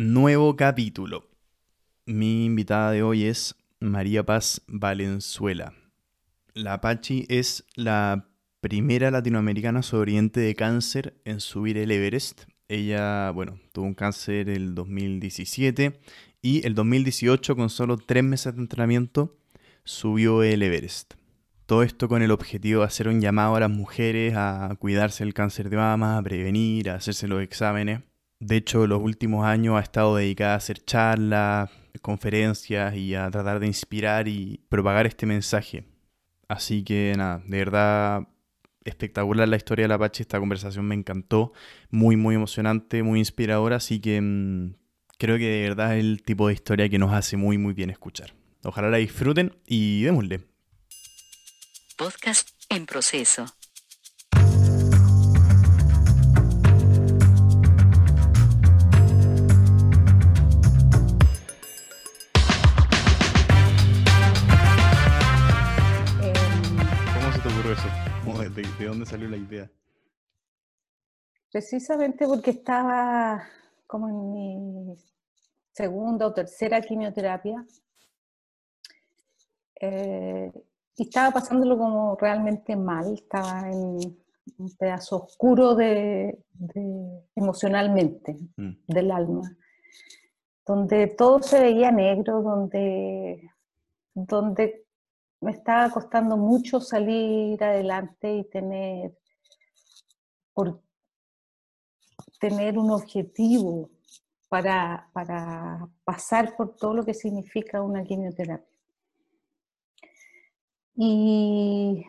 Nuevo capítulo. Mi invitada de hoy es María Paz Valenzuela. La Apache es la primera latinoamericana sobreviviente de cáncer en subir el Everest. Ella, bueno, tuvo un cáncer el 2017 y el 2018, con solo tres meses de entrenamiento, subió el Everest. Todo esto con el objetivo de hacer un llamado a las mujeres a cuidarse del cáncer de mama, a prevenir, a hacerse los exámenes. De hecho, los últimos años ha estado dedicada a hacer charlas, conferencias y a tratar de inspirar y propagar este mensaje. Así que nada, de verdad espectacular la historia de la Apache, esta conversación me encantó, muy muy emocionante, muy inspiradora, así que mm, creo que de verdad es el tipo de historia que nos hace muy muy bien escuchar. Ojalá la disfruten y démosle. Podcast en proceso. De, de dónde salió la idea? Precisamente porque estaba como en mi segunda o tercera quimioterapia eh, y estaba pasándolo como realmente mal, estaba en un pedazo oscuro de, de- emocionalmente Mm, del alma, donde todo se veía negro, donde, donde me estaba costando mucho salir adelante y tener, por, tener un objetivo para, para pasar por todo lo que significa una quimioterapia. Y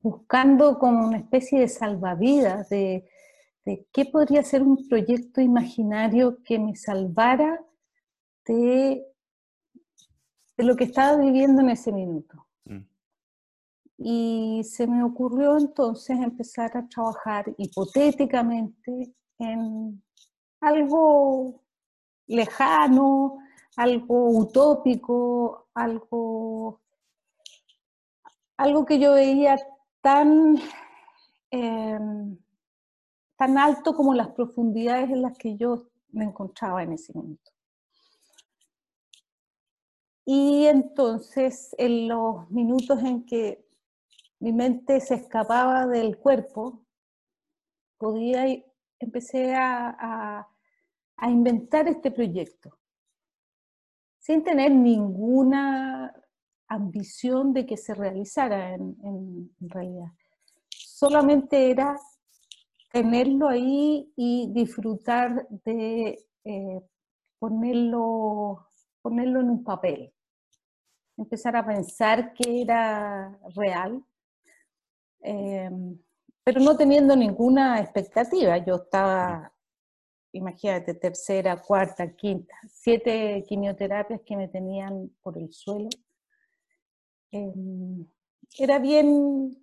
buscando como una especie de salvavidas de, de qué podría ser un proyecto imaginario que me salvara de, de lo que estaba viviendo en ese minuto. Y se me ocurrió entonces empezar a trabajar hipotéticamente en algo lejano, algo utópico, algo, algo que yo veía tan, em, tan alto como las profundidades en las que yo me encontraba en ese momento. Y entonces, en los minutos en que mi mente se escapaba del cuerpo, podía, i- empecé a, a- inventar este proyecto, sin tener ninguna ambición de que se realizara en realidad. Solamente era tenerlo ahí y disfrutar de eh, ponerlo, ponerlo en un papel empezar a pensar que era real, eh, pero no teniendo ninguna expectativa. Yo estaba, imagínate, tercera, cuarta, quinta, siete quimioterapias que me tenían por el suelo. Eh, era bien,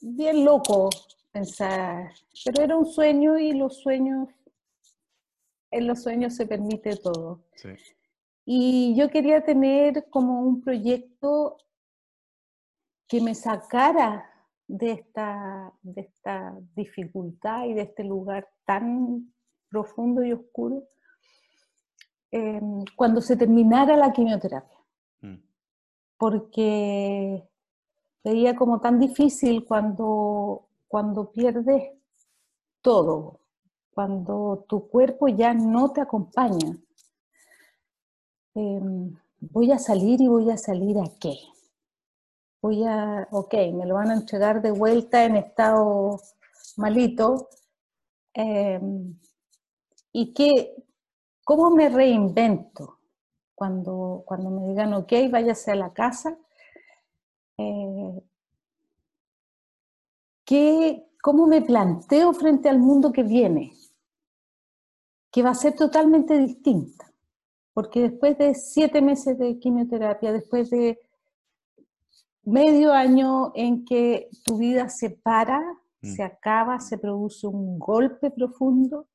bien loco pensar, pero era un sueño y los sueños, en los sueños se permite todo. sí. Y yo quería tener como un proyecto que me sacara de esta, de esta dificultad y de este lugar tan profundo y oscuro eh, cuando se terminara la quimioterapia, mm, porque veía como tan difícil cuando, cuando pierdes todo, cuando tu cuerpo ya no te acompaña. Em, voy a salir y voy a salir a qué? Voy a, ok, me lo van a entregar de vuelta en estado malito. em, ¿Y qué, cómo me reinvento cuando, cuando me digan, ok, váyase a la casa? eh, ¿qué, ¿Cómo me planteo frente al mundo que viene? Que va a ser totalmente distinta porque después de siete meses de quimioterapia, después de medio año en que tu vida se para, Mm. se acaba, se produce un golpe profundo,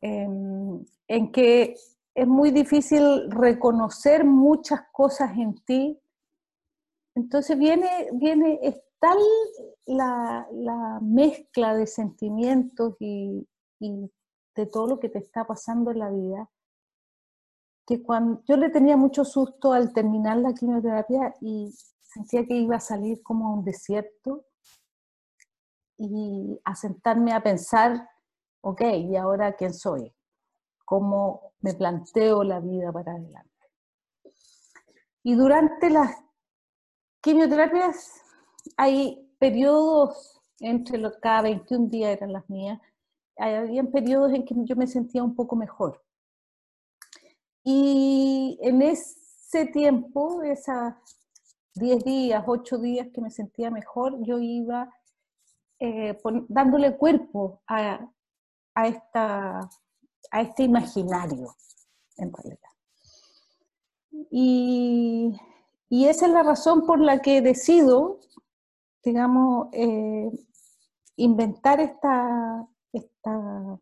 em, en que es muy difícil reconocer muchas cosas en ti. Entonces viene, viene, es tal la, la mezcla de sentimientos y, y de todo lo que te está pasando en la vida, que cuando yo le tenía mucho susto al terminar la quimioterapia y sentía que iba a salir como a un desierto y a sentarme a pensar, ok, ¿y ahora quién soy? ¿Cómo me planteo la vida para adelante? Y durante las quimioterapias hay periodos entre los, cada 21 días eran las mías, había periodos en que yo me sentía un poco mejor. Y en ese tiempo, esas 10 días, 8 días que me sentía mejor, yo iba eh, dándole cuerpo a, a, esta, a este imaginario, en realidad. Y, y, esa es la razón por la que decido, digamos, eh, inventar esta, esta,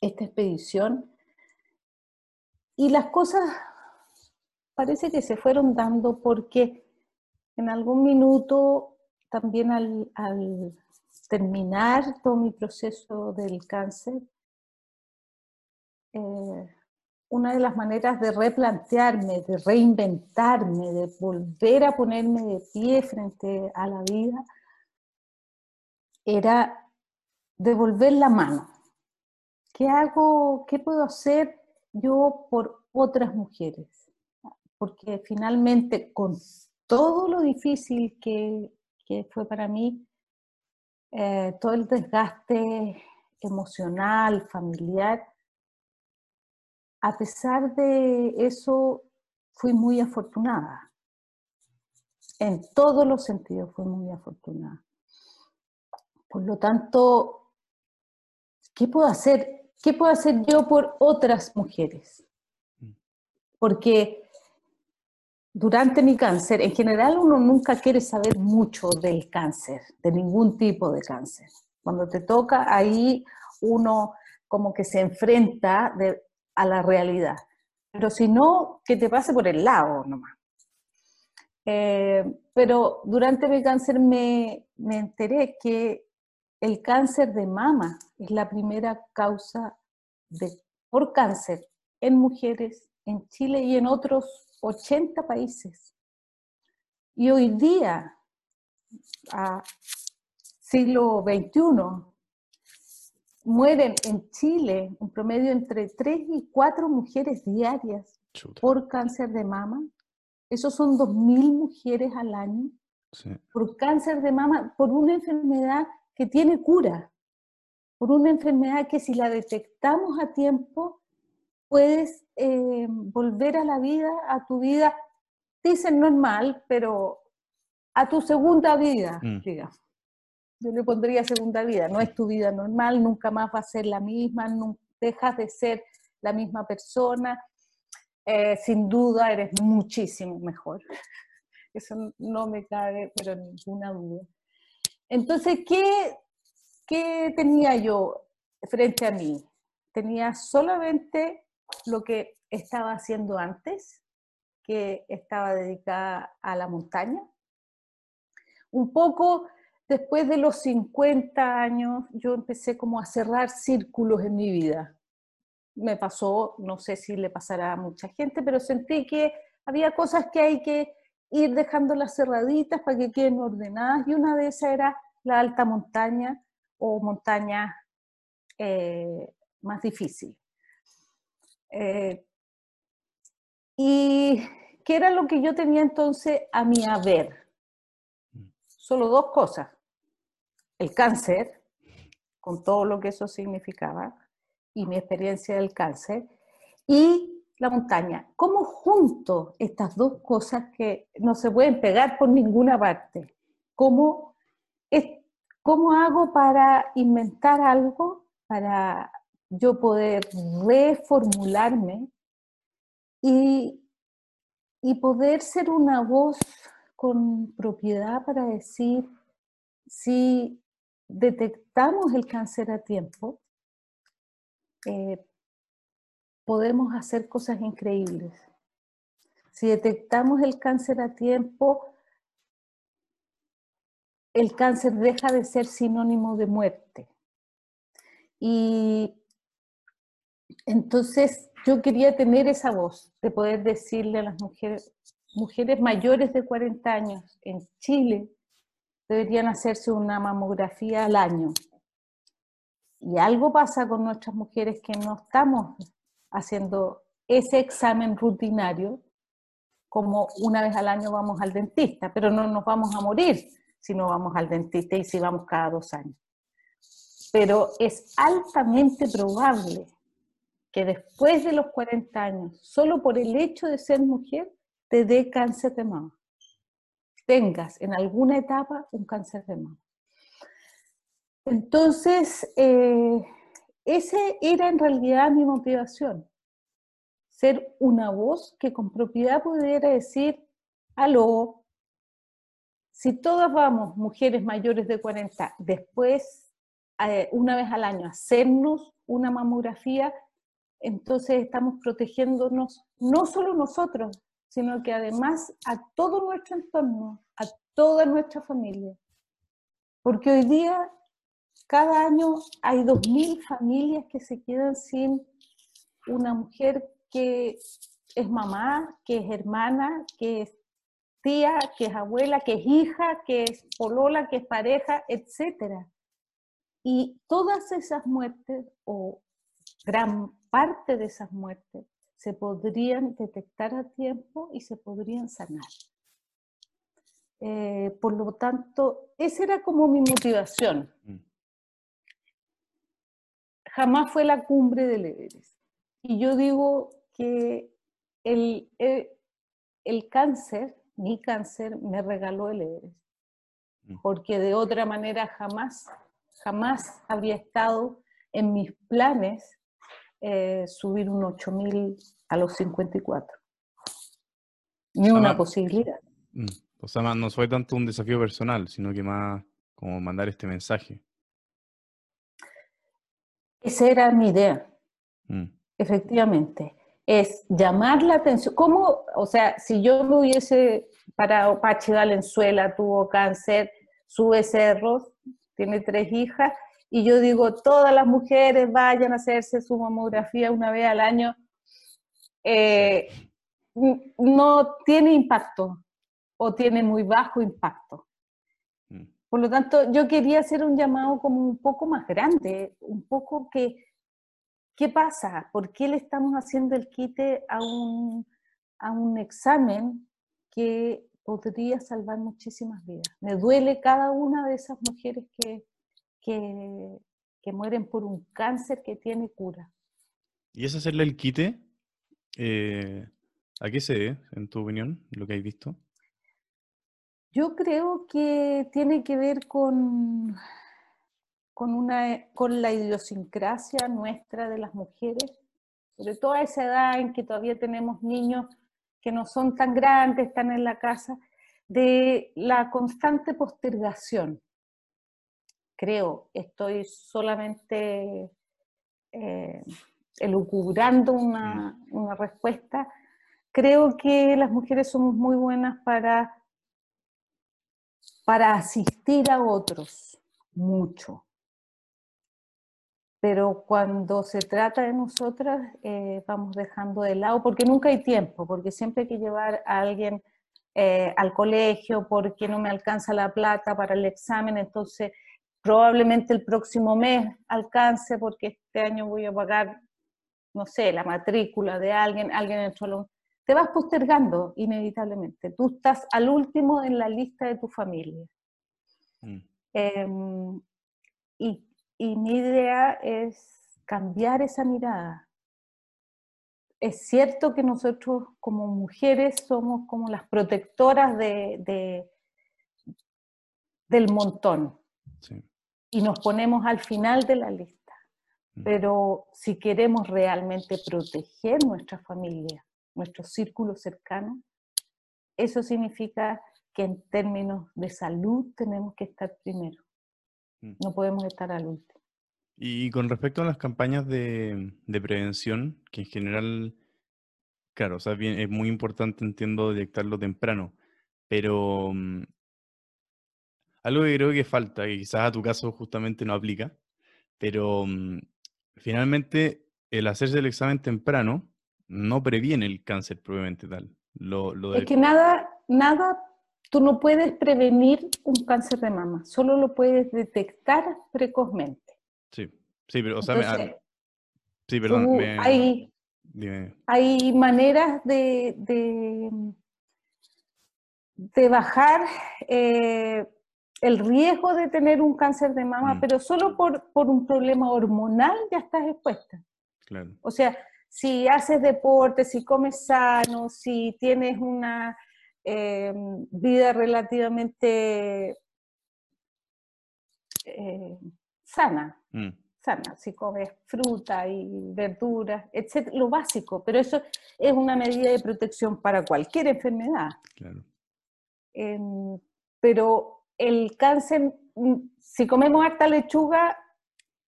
esta expedición. Y las cosas parece que se fueron dando porque en algún minuto, también al, terminar todo mi proceso del cáncer, eh, una de las maneras de replantearme, de reinventarme, de volver a ponerme de pie frente a la vida, era devolver la mano. ¿Qué hago? ¿Qué puedo hacer yo por otras mujeres? Porque finalmente, con todo lo difícil que, fue para mí, eh, todo el desgaste emocional, familiar, a pesar de eso, fui muy afortunada. En todos los sentidos fui muy afortunada. Por lo tanto, ¿qué puedo hacer? ¿Qué puedo hacer yo por otras mujeres? Mm. Porque durante mi cáncer, en general uno nunca quiere saber mucho del cáncer, de ningún tipo de cáncer. Cuando te toca ahí, uno como que se enfrenta a la realidad. Pero si no, que te pase por el lado nomás. Eh, pero durante mi cáncer me, me enteré que el cáncer de mama es la primera causa de, por cáncer en mujeres en Chile y en otros 80 países. Y hoy día, a siglo XXI, mueren en Chile un promedio entre 3 y 4 mujeres diarias por cáncer de mama. Esos son 2.000 mujeres al año por cáncer de mama, por una enfermedad que tiene cura, por una enfermedad que si la detectamos a tiempo, puedes eh, volver a la vida, a tu vida, dicen normal, pero a tu segunda vida, mm. digamos yo le pondría segunda vida, no es tu vida normal, nunca más va a ser la misma, dejas de ser la misma persona, eh, sin duda eres muchísimo mejor. Eso no me cabe, pero ninguna duda. Entonces, ¿qué, ¿qué tenía yo frente a mí? Tenía solamente lo que estaba haciendo antes, que estaba dedicada a la montaña. Un poco después de los 50 años, yo empecé como a cerrar círculos en mi vida. Me pasó, no sé si le pasará a mucha gente, pero sentí que había cosas que hay que ir dejando las cerraditas para que queden ordenadas y una de esas era la alta montaña o montaña eh, más difícil. Eh, y qué era lo que yo tenía entonces a mi haber. Mm. Solo dos cosas el cáncer, con todo lo que eso significaba, y mi experiencia del cáncer, y la montaña. ¿Cómo junto estas dos cosas que no se pueden pegar por ninguna parte? ¿Cómo, cómo hago para inventar algo, para yo poder reformularme y, y poder ser una voz con propiedad para decir si detectamos el cáncer a tiempo, eh, podemos hacer cosas increíbles. Si detectamos el cáncer a tiempo, el cáncer deja de ser sinónimo de muerte. Y Entonces, yo quería tener esa voz de poder decirle a las mujeres, mujeres mayores de 40 años en Chile deberían hacerse una mamografía al año. Y algo pasa con nuestras mujeres que no estamos haciendo ese examen rutinario como una vez al año vamos al dentista, pero no nos vamos a morir si no vamos al dentista y si vamos cada dos años. Pero es altamente probable que después de los 40 años, solo por el hecho de ser mujer, te dé cáncer de mama. Tengas en alguna etapa un cáncer de mama. Entonces, eh, ese era en realidad mi motivación. Ser una voz que con propiedad pudiera decir, aló, si todas vamos, mujeres mayores de 40, después, eh, una vez al año, hacernos una mamografía, entonces estamos protegiéndonos no solo nosotros, sino que además a todo nuestro entorno, a toda nuestra familia. Porque hoy día, cada año hay 2.000 familias que se quedan sin una mujer que es mamá, que es hermana, que es tía, que es abuela, que es hija, que es polola, que es pareja, etc. Y todas esas muertes o gran parte de esas muertes se podrían detectar a tiempo y se podrían sanar. Eh, por lo tanto, esa era como mi motivación. Mm. Jamás fue la cumbre del Everest. Y yo digo que el, el, el cáncer, mi cáncer, me regaló el Everest. Mm. Porque de otra manera jamás, jamás habría estado en mis planes eh, subir un 8000 a los 54. Ni una posibilidad. Mm, o sea, no fue tanto un desafío personal, sino que más como mandar este mensaje. Esa era mi idea, mm. efectivamente. Es llamar la atención. ¿Cómo, o sea, si yo me hubiese parado, Pachi Valenzuela tuvo cáncer, sube cerros, tiene tres hijas, y yo digo, todas las mujeres vayan a hacerse su mamografía una vez al año, eh, no tiene impacto o tiene muy bajo impacto. Mm. Por lo tanto, yo quería hacer un llamado como un poco más grande, un poco que, ¿qué pasa? ¿Por qué le estamos haciendo el quite a un, a un examen que podría salvar muchísimas vidas? Me duele cada una de esas mujeres que, que, mueren por un cáncer que tiene cura. ¿Y es hacerle el quite? Eh, ¿A qué se debe, en tu opinión, lo que has visto? Yo creo que tiene que ver con, con, una, con la idiosincrasia nuestra de las mujeres, sobre todo a esa edad en que todavía tenemos niños que no son tan grandes, están en la casa, de la constante postergación creo, estoy solamente eh, elucubrando una, una, respuesta, creo que las mujeres somos muy buenas para, para asistir a otros, mucho. Pero cuando se trata de nosotras, eh, vamos dejando de lado, porque nunca hay tiempo, porque siempre hay que llevar a alguien eh, al colegio, porque no me alcanza la plata para el examen, entonces probablemente el próximo mes alcance porque este año voy a pagar, no sé, la matrícula de alguien, alguien en el salón. Te vas postergando inevitablemente. Tú estás al último en la lista de tu familia. Mm. Em, y, y, mi idea es cambiar esa mirada. Es cierto que nosotros como mujeres somos como las protectoras de, de del montón. Sí y nos ponemos al final de la lista. Mm. Pero si queremos realmente proteger nuestra familia, nuestro círculo cercano, eso significa que en términos de salud tenemos que estar primero. Mm. No podemos estar al último. Y con respecto a las campañas de, prevención, que en general, claro, o sea, bien, es muy importante, entiendo, detectarlo temprano, pero mm, algo que creo que falta, que quizás a tu caso justamente no aplica, pero mm, finalmente el hacerse el examen temprano no previene el cáncer probablemente tal. Lo, Es que nada, nada, tú no puedes prevenir un cáncer de mama, solo lo puedes detectar precozmente. Sí, sí, pero, o sea, sí, perdón. hay, hay maneras de, de, bajar eh, el riesgo de tener un cáncer de mama, mm. pero solo por, por un problema hormonal ya estás expuesta. Claro. O sea, si haces deporte, si comes sano, si tienes una eh, vida relativamente eh, sana, mm. sana, si comes fruta y verduras, etc., lo básico, pero eso es una medida de protección para cualquier enfermedad. Claro. Em, pero el cáncer, mm, si comemos harta lechuga,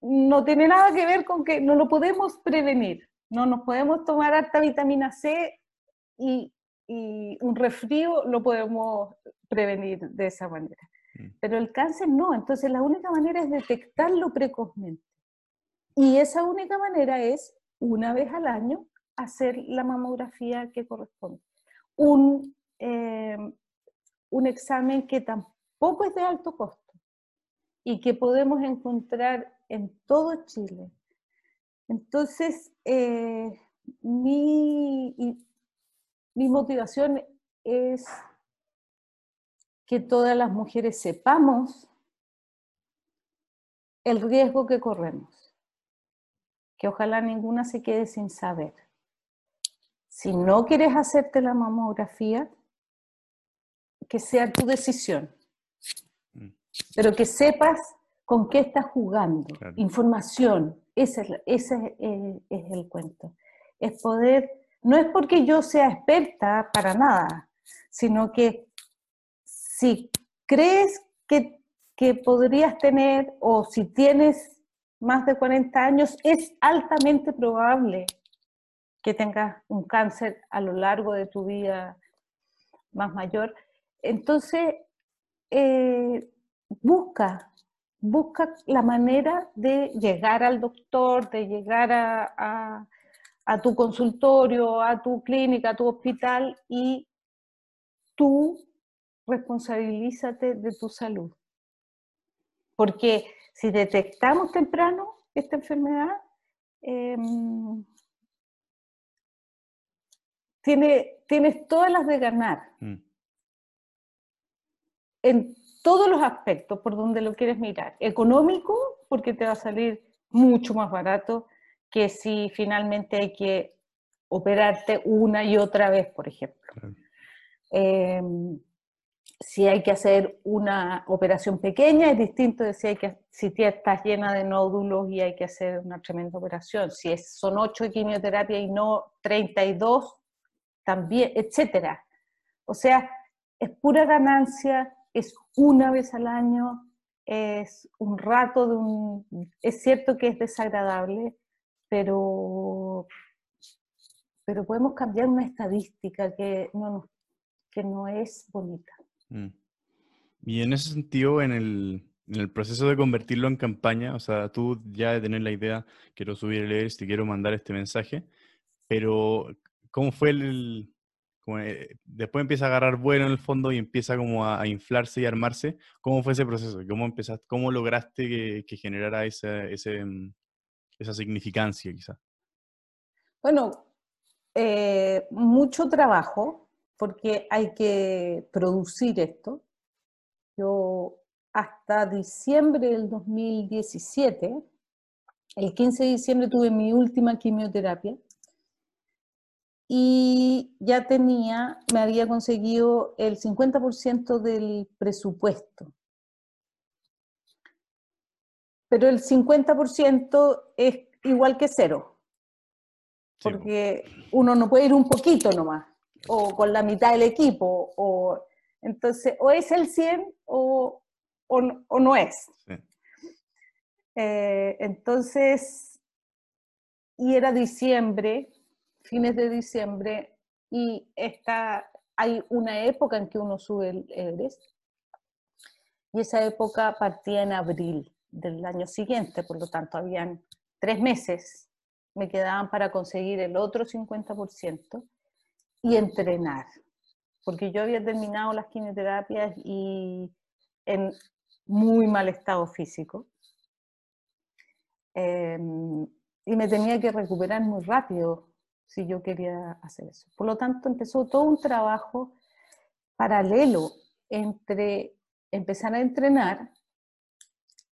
no tiene nada que ver con que no lo podemos prevenir. No nos podemos tomar harta vitamina C y, un resfrío lo podemos prevenir de esa manera. Mm. Pero el cáncer no, entonces la única manera es detectarlo precozmente. Y esa única manera es, una vez al año, hacer la mamografía que corresponde. Un, eh, un examen que tampoco es de alto costo y que podemos encontrar en todo Chile. Entonces, eh, mi, mi motivación es que todas las mujeres sepamos el riesgo que corremos, que ojalá ninguna se quede sin saber. Si no quieres hacerte la mamografía, que sea tu decisión. Pero que sepas con qué estás jugando, información, ese, es, el cuento. Es poder, no es porque yo sea experta para nada, sino que si crees que, que podrías tener o si tienes más de 40 años, es altamente probable que tengas un cáncer a lo largo de tu vida más mayor. Entonces, eh, busca, busca la manera de llegar al doctor, de llegar a, tu consultorio, a tu clínica, a tu hospital y tú responsabilízate de tu salud. Porque si detectamos temprano esta enfermedad, em, tienes todas las de ganar. Mm. En todos los aspectos por donde lo quieres mirar. Económico, porque te va a salir mucho más barato que si finalmente hay que operarte una y otra vez, por ejemplo. Em, si hay que hacer una operación pequeña, es distinto de si, hay que, si estás llena de nódulos y hay que hacer una tremenda operación. Si es, son 8 de quimioterapia y no 32, también, etc. O sea, es pura ganancia es una vez al año, es un rato de un... Es cierto que es desagradable, pero, pero podemos cambiar una estadística que no, que no es bonita. Mm. Y en ese sentido, en el, en el, proceso de convertirlo en campaña, o sea, tú ya de tener la idea, quiero subir el ERS y quiero mandar este mensaje, pero ¿cómo fue el, eh, después empieza a agarrar vuelo en el fondo y empieza como a, inflarse y armarse. ¿Cómo fue ese proceso? ¿Cómo, empezaste, cómo lograste que, generara esa, ese, mm, esa significancia quizás? Bueno, eh, mucho trabajo porque hay que producir esto. Yo hasta diciembre del 2017, el 15 de diciembre tuve mi última quimioterapia y ya tenía, me había conseguido el 50% del presupuesto. Pero el 50% es igual que cero, porque uno no puede ir un poquito nomás, o con la mitad del equipo, o entonces o es el 100 o, o, no es. Eh, entonces, y era diciembre, fines de diciembre y está, hay una época en que uno sube el Everest. Y esa época partía en abril del año siguiente, por lo tanto habían tres meses. Me quedaban para conseguir el otro 50% y entrenar, porque yo había terminado las quimioterapias y en muy mal estado físico. Em, y me tenía que recuperar muy rápido si yo quería hacer eso. Por lo tanto, empezó todo un trabajo paralelo entre empezar a entrenar,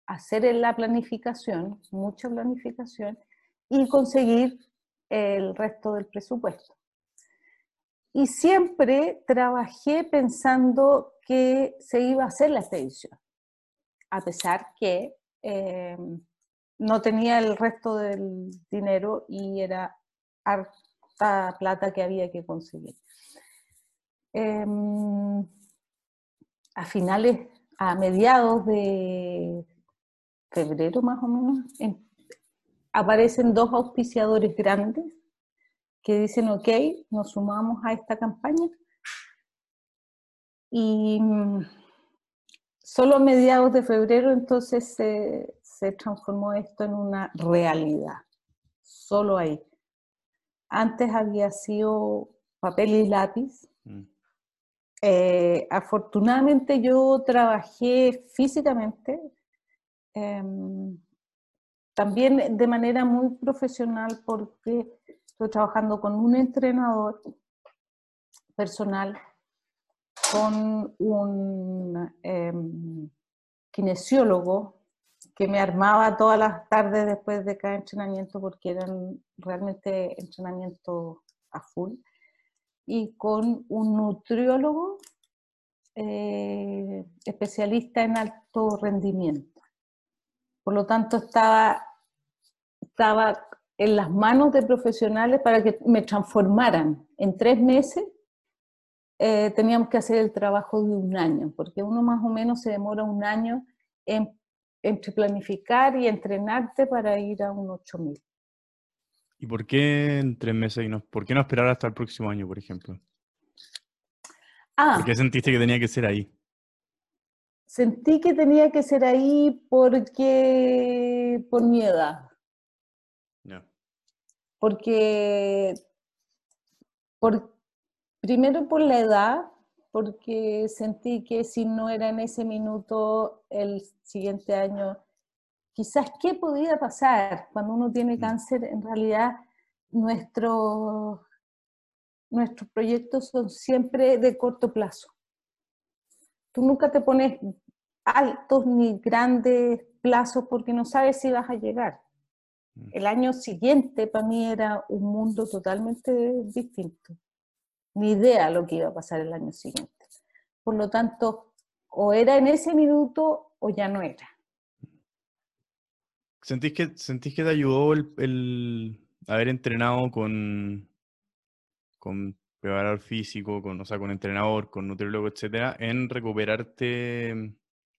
hacer la planificación, mucha planificación, y conseguir el resto del presupuesto. Y siempre trabajé pensando que se iba a hacer la expedición, a pesar que em, no tenía el resto del dinero y era harta plata que había que conseguir. Em, a finales, a mediados de febrero más o menos, em, aparecen dos auspiciadores grandes que dicen, ok, nos sumamos a esta campaña. Y mm, solo a mediados de febrero entonces se transformó esto en una realidad, solo ahí. Antes había sido papel y lápiz. Mm. Eh, afortunadamente yo trabajé físicamente, em, también de manera muy profesional porque estoy trabajando con un entrenador personal, con un em, kinesiólogo que me armaba todas las tardes después de cada entrenamiento porque eran realmente entrenamientos a full, y con un nutriólogo eh, especialista en alto rendimiento. Por lo tanto, estaba, estaba en las manos de profesionales para que me transformaran. En tres meses eh, teníamos que hacer el trabajo de un año, porque uno más o menos se demora un año en entre planificar y entrenarte para ir a un 8000. ¿Y por qué en tres meses y no, por qué no esperar hasta el próximo año, por ejemplo? Ah, ¿Por qué sentiste que tenía que ser ahí? Sentí que tenía que ser ahí porque por mi edad. No. Porque por, primero por la edad, porque sentí que si no era en ese minuto el siguiente año, quizás qué podía pasar cuando uno tiene mm. cáncer, en realidad nuestros nuestros proyectos son siempre de corto plazo. Tú nunca te pones altos ni grandes plazos porque no sabes si vas a llegar. Mm. El año siguiente para mí era un mundo totalmente distinto ni idea lo que iba a pasar el año siguiente. Por lo tanto, o era en ese minuto o ya no era. ¿Sentís que, sentís que te ayudó el, haber entrenado con, con preparador físico, con, o sea, con entrenador, con nutriólogo, etcétera, en recuperarte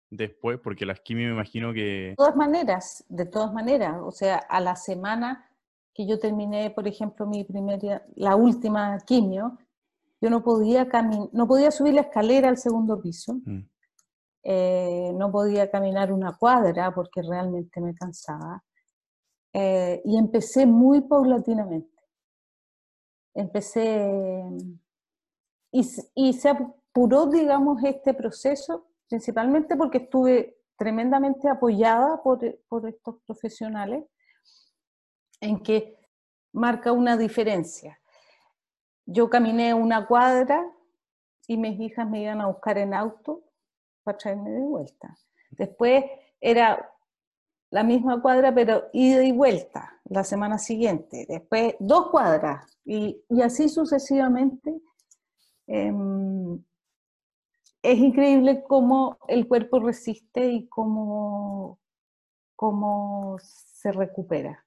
después? Porque las quimio me imagino que... De todas maneras, de todas maneras, o sea, a la semana que yo terminé, por ejemplo, mi primera, la última quimio, yo no podía, no podía subir la escalera al segundo piso, mm. Eh, no podía caminar una cuadra porque realmente me cansaba. Eh, y empecé muy paulatinamente. Empecé y, y, se apuró, digamos, este proceso, principalmente porque estuve tremendamente apoyada por, por estos profesionales, en que marca una diferencia yo caminé una cuadra y mis hijas me iban a buscar en auto traerme de vuelta. Después era la misma cuadra, pero ida y vuelta la semana siguiente. Después dos cuadras y, así sucesivamente. Em, es increíble cómo el cuerpo resiste y cómo, cómo se recupera.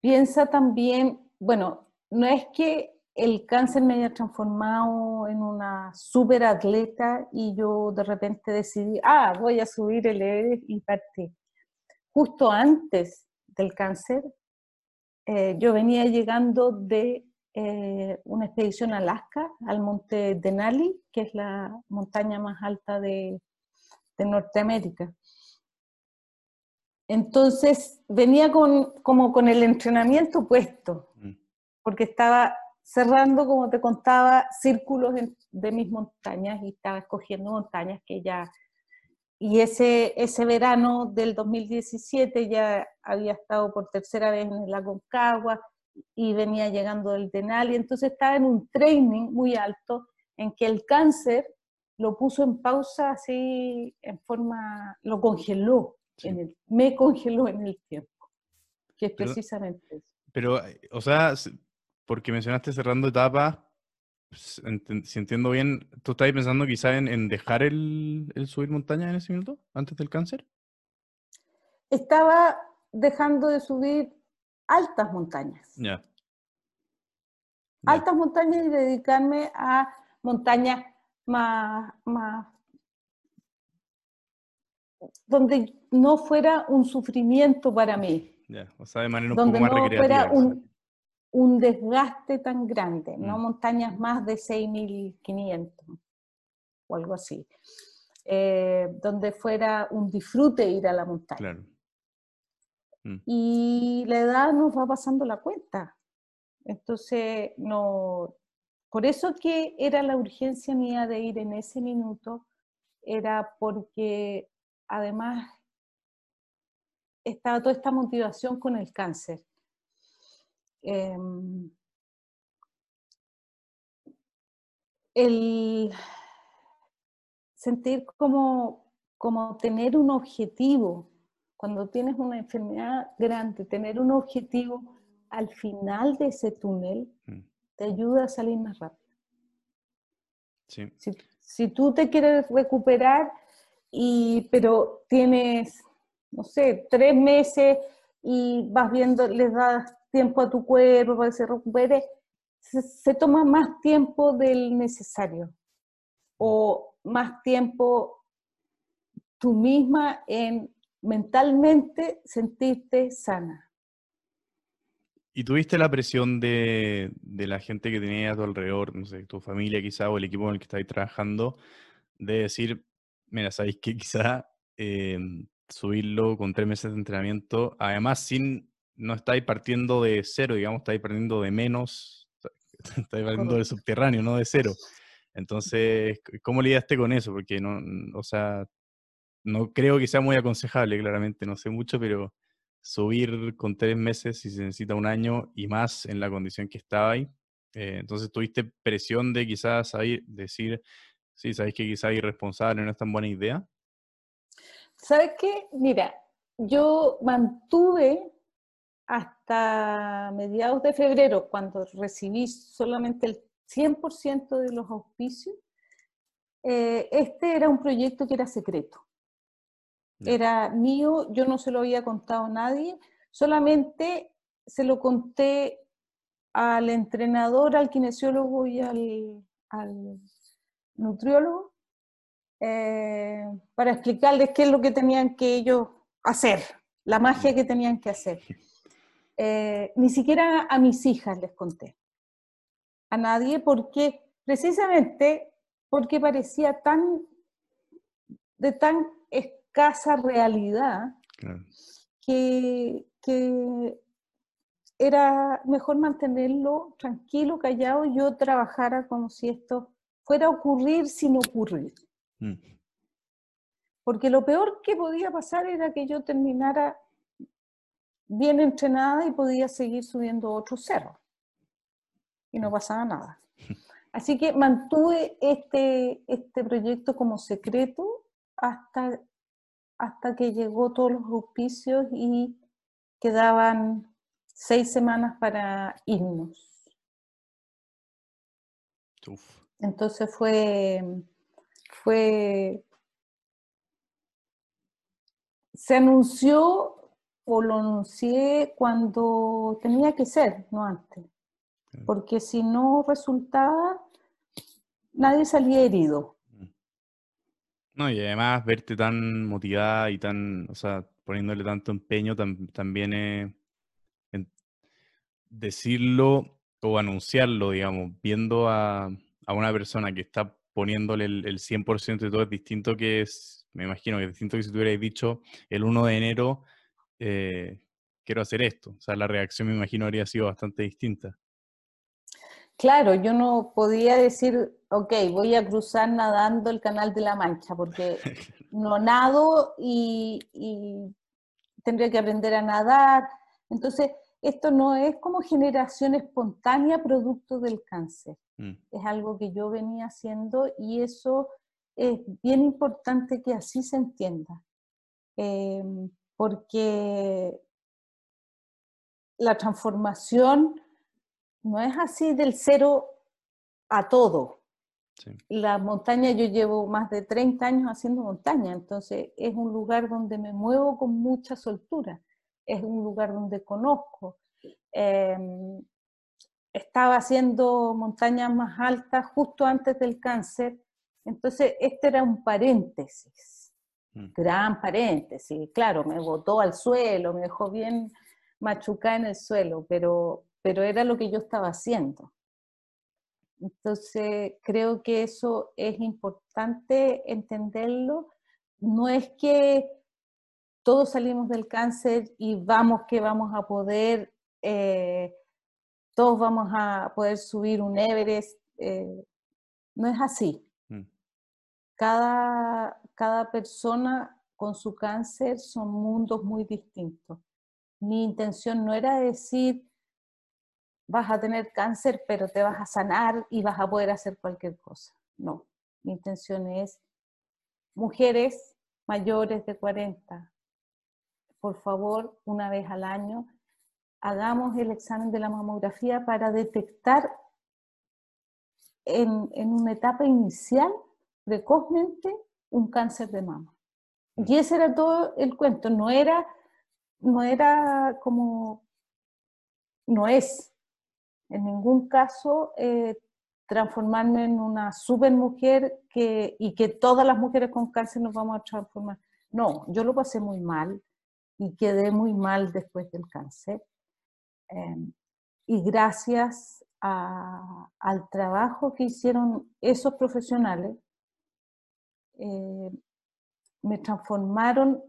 Piensa también, bueno, no es que el cáncer me haya transformado en una super atleta y yo de repente decidí, ah, voy a subir el Everest y partí. Justo antes del cáncer, eh, yo venía llegando de eh, una expedición a Alaska, al monte Denali, que es la montaña más alta de, de Norteamérica. Entonces venía con, como con el entrenamiento puesto, mm. porque estaba cerrando, como te contaba, círculos de mis montañas y estaba escogiendo montañas que ya... Y ese, ese verano del 2017 ya había estado por tercera vez en el Aconcagua y venía llegando del Denali, entonces estaba en un training muy alto en que el cáncer lo puso en pausa así en forma, lo congeló, en el, me congeló en el tiempo, que es precisamente eso. Pero, eh, o sea, porque mencionaste cerrando etapa, pues, si entiendo bien, ¿tú estás pensando quizá en, dejar el, subir montaña en ese minuto, antes del cáncer? Estaba dejando de subir altas montañas. Ya. Altas montañas y dedicarme a montañas más, donde no fuera un sufrimiento para mí. o sea, de manera un poco más no Fuera un, un, desgaste tan grande, no mm. montañas más de 6.500 o algo así. Eh, donde fuera un disfrute ir a la montaña. Claro. Mm. Y la edad nos va pasando la cuenta. Entonces, no, por eso que era la urgencia mía de ir en ese minuto, era porque además estaba toda esta motivación con el cáncer. Em, el sentir como, como tener un objetivo, cuando tienes una enfermedad grande, tener un objetivo al final de ese túnel, mm te ayuda a salir más rápido. Sí. Si, tú te quieres recuperar, y, pero tienes, no sé, tres meses y vas viendo, les das tiempo a tu cuerpo para que se recupere, se, toma más tiempo del necesario o más tiempo tú misma en mentalmente sentirte sana. ¿Y tuviste la presión de, la gente que tenía a tu alrededor, no sé, tu familia quizá o el equipo en el que estáis trabajando, de decir, mira, sabéis que quizá em, subirlo con tres meses de entrenamiento, además sin, no estáis partiendo de cero, digamos, estáis partiendo de menos, estáis partiendo del subterráneo, no de cero. Entonces, ¿cómo lidiaste con eso? Porque no, o sea, no creo que sea muy aconsejable, claramente, no sé mucho, pero subir con tres meses si se necesita un año y más en la condición que estaba ahí. Eh, entonces tuviste presión de quizás ahí decir, sí, sabéis que quizás irresponsable no es tan buena idea. ¿Sabes qué? Mira, yo mantuve hasta mediados de febrero, cuando recibí solamente el 100% de los auspicios, eh, este era un proyecto que era secreto. Era mío, yo no se lo había contado a nadie, solamente se lo conté al entrenador, al kinesiólogo y al, nutriólogo eh, para explicarles qué es lo que tenían que ellos hacer, la magia que tenían que hacer. Eh, ni siquiera a mis hijas les conté, a nadie, porque precisamente porque parecía tan de tan casa realidad que, era mejor mantenerlo tranquilo, callado, yo trabajara como si esto fuera a ocurrir sin ocurrir. Mm. Porque lo peor que podía pasar era que yo terminara bien entrenada y podía seguir subiendo otro cerro. Y no pasaba nada. Así que mantuve este, este proyecto como secreto hasta hasta que llegó todos los auspicios y quedaban seis semanas para irnos. Entonces fue, fue, se anunció o lo anuncié cuando tenía que ser, no antes, porque si no resultaba, nadie salía herido. No, y además verte tan motivada y tan, o sea, poniéndole tanto empeño también es decirlo o anunciarlo, digamos, viendo a, una persona que está poniéndole el, el 100% de todo es distinto que es, me imagino que es distinto que si tú hubierais dicho el 1 de enero eh, quiero hacer esto. O sea, la reacción me imagino habría sido bastante distinta. Claro, yo no podía decir, ok, voy a cruzar nadando el Canal de la Mancha, porque no nado y, tendría que aprender a nadar. Entonces, esto no es como generación espontánea producto del cáncer. Mm. Es algo que yo venía haciendo y eso es bien importante que así se entienda. Em, porque la transformación no es así del cero a todo. La montaña, yo llevo más de 30 años haciendo montaña, entonces es un lugar donde me muevo con mucha soltura, es un lugar donde conozco. Em, estaba haciendo montañas más altas justo antes del cáncer, entonces este era un paréntesis. Gran paréntesis. Claro, me botó al suelo, me dejó bien machucada en el suelo, pero, pero era lo que yo estaba haciendo. Entonces, creo que eso es importante entenderlo. No es que todos salimos del cáncer y vamos que vamos a poder, eh, todos vamos a poder subir un Everest. Eh, no es así. Mm. Cada, cada persona con su cáncer son mundos muy distintos. Mi intención no era decir, vas a tener cáncer, pero te vas a sanar y vas a poder hacer cualquier cosa. No, mi intención es mujeres mayores de 40, por favor, una vez al año, hagamos el examen de la mamografía para detectar en, en una etapa inicial, precozmente, un cáncer de mama. Y ese era todo el cuento, no era, no era como, no es en ningún caso eh, transformarme en una super mujer que, y que todas las mujeres con cáncer nos vamos a transformar. No, yo lo pasé muy mal y quedé muy mal después del cáncer. Em, y gracias al trabajo que hicieron esos profesionales, eh, me transformaron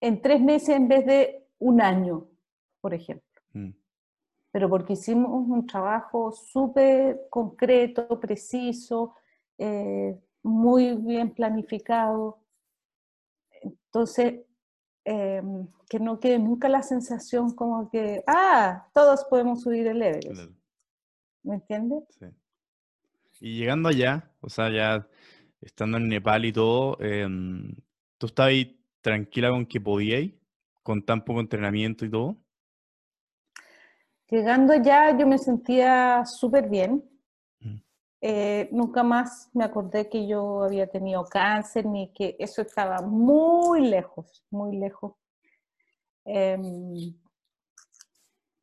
en tres meses en vez de un año, por ejemplo. Mm pero porque hicimos un trabajo súper concreto, preciso, eh, muy bien planificado. Entonces, em, que no quede nunca la sensación como que, ah, todos podemos subir el Everest. ¿Me entiendes? Sí. Y llegando allá, o sea, ya estando en Nepal y todo, em, ¿tú estabas tranquila con que podíais, con tan poco entrenamiento y todo? Llegando allá yo me sentía súper bien. Mm. Eh, nunca más me acordé que yo había tenido cáncer ni que eso estaba muy lejos, muy lejos. Em,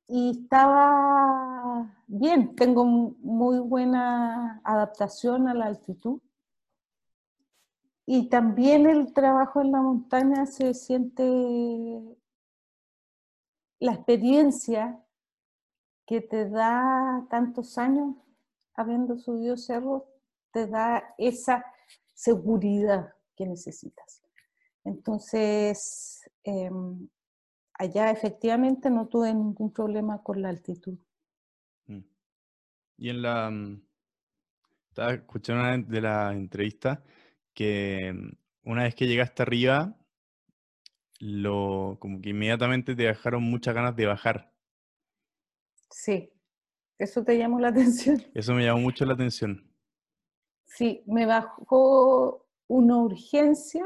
y estaba bien, tengo muy buena adaptación a la altitud. Y también el trabajo en la montaña se siente la experiencia que te da tantos años habiendo subido cerro, te da esa seguridad que necesitas. Entonces, em, allá efectivamente no tuve ningún problema con la altitud. Mm. Y en la... Mm, estaba escuchando de la entrevista que mm, una vez que llegaste arriba, lo, como que inmediatamente te dejaron muchas ganas de bajar. Sí, eso te llamó la atención. Eso me llamó mucho la atención. Sí, me bajó una urgencia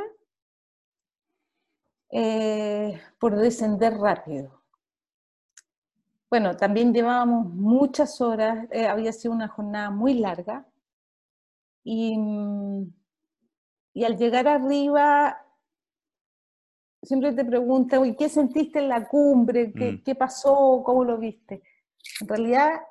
eh, por descender rápido. Bueno, también llevábamos muchas horas, eh, había sido una jornada muy larga y, y al llegar arriba siempre te preguntan, ¿y qué sentiste en la cumbre? ¿Qué, mm. ¿Qué pasó? ¿Cómo lo viste? En realidad,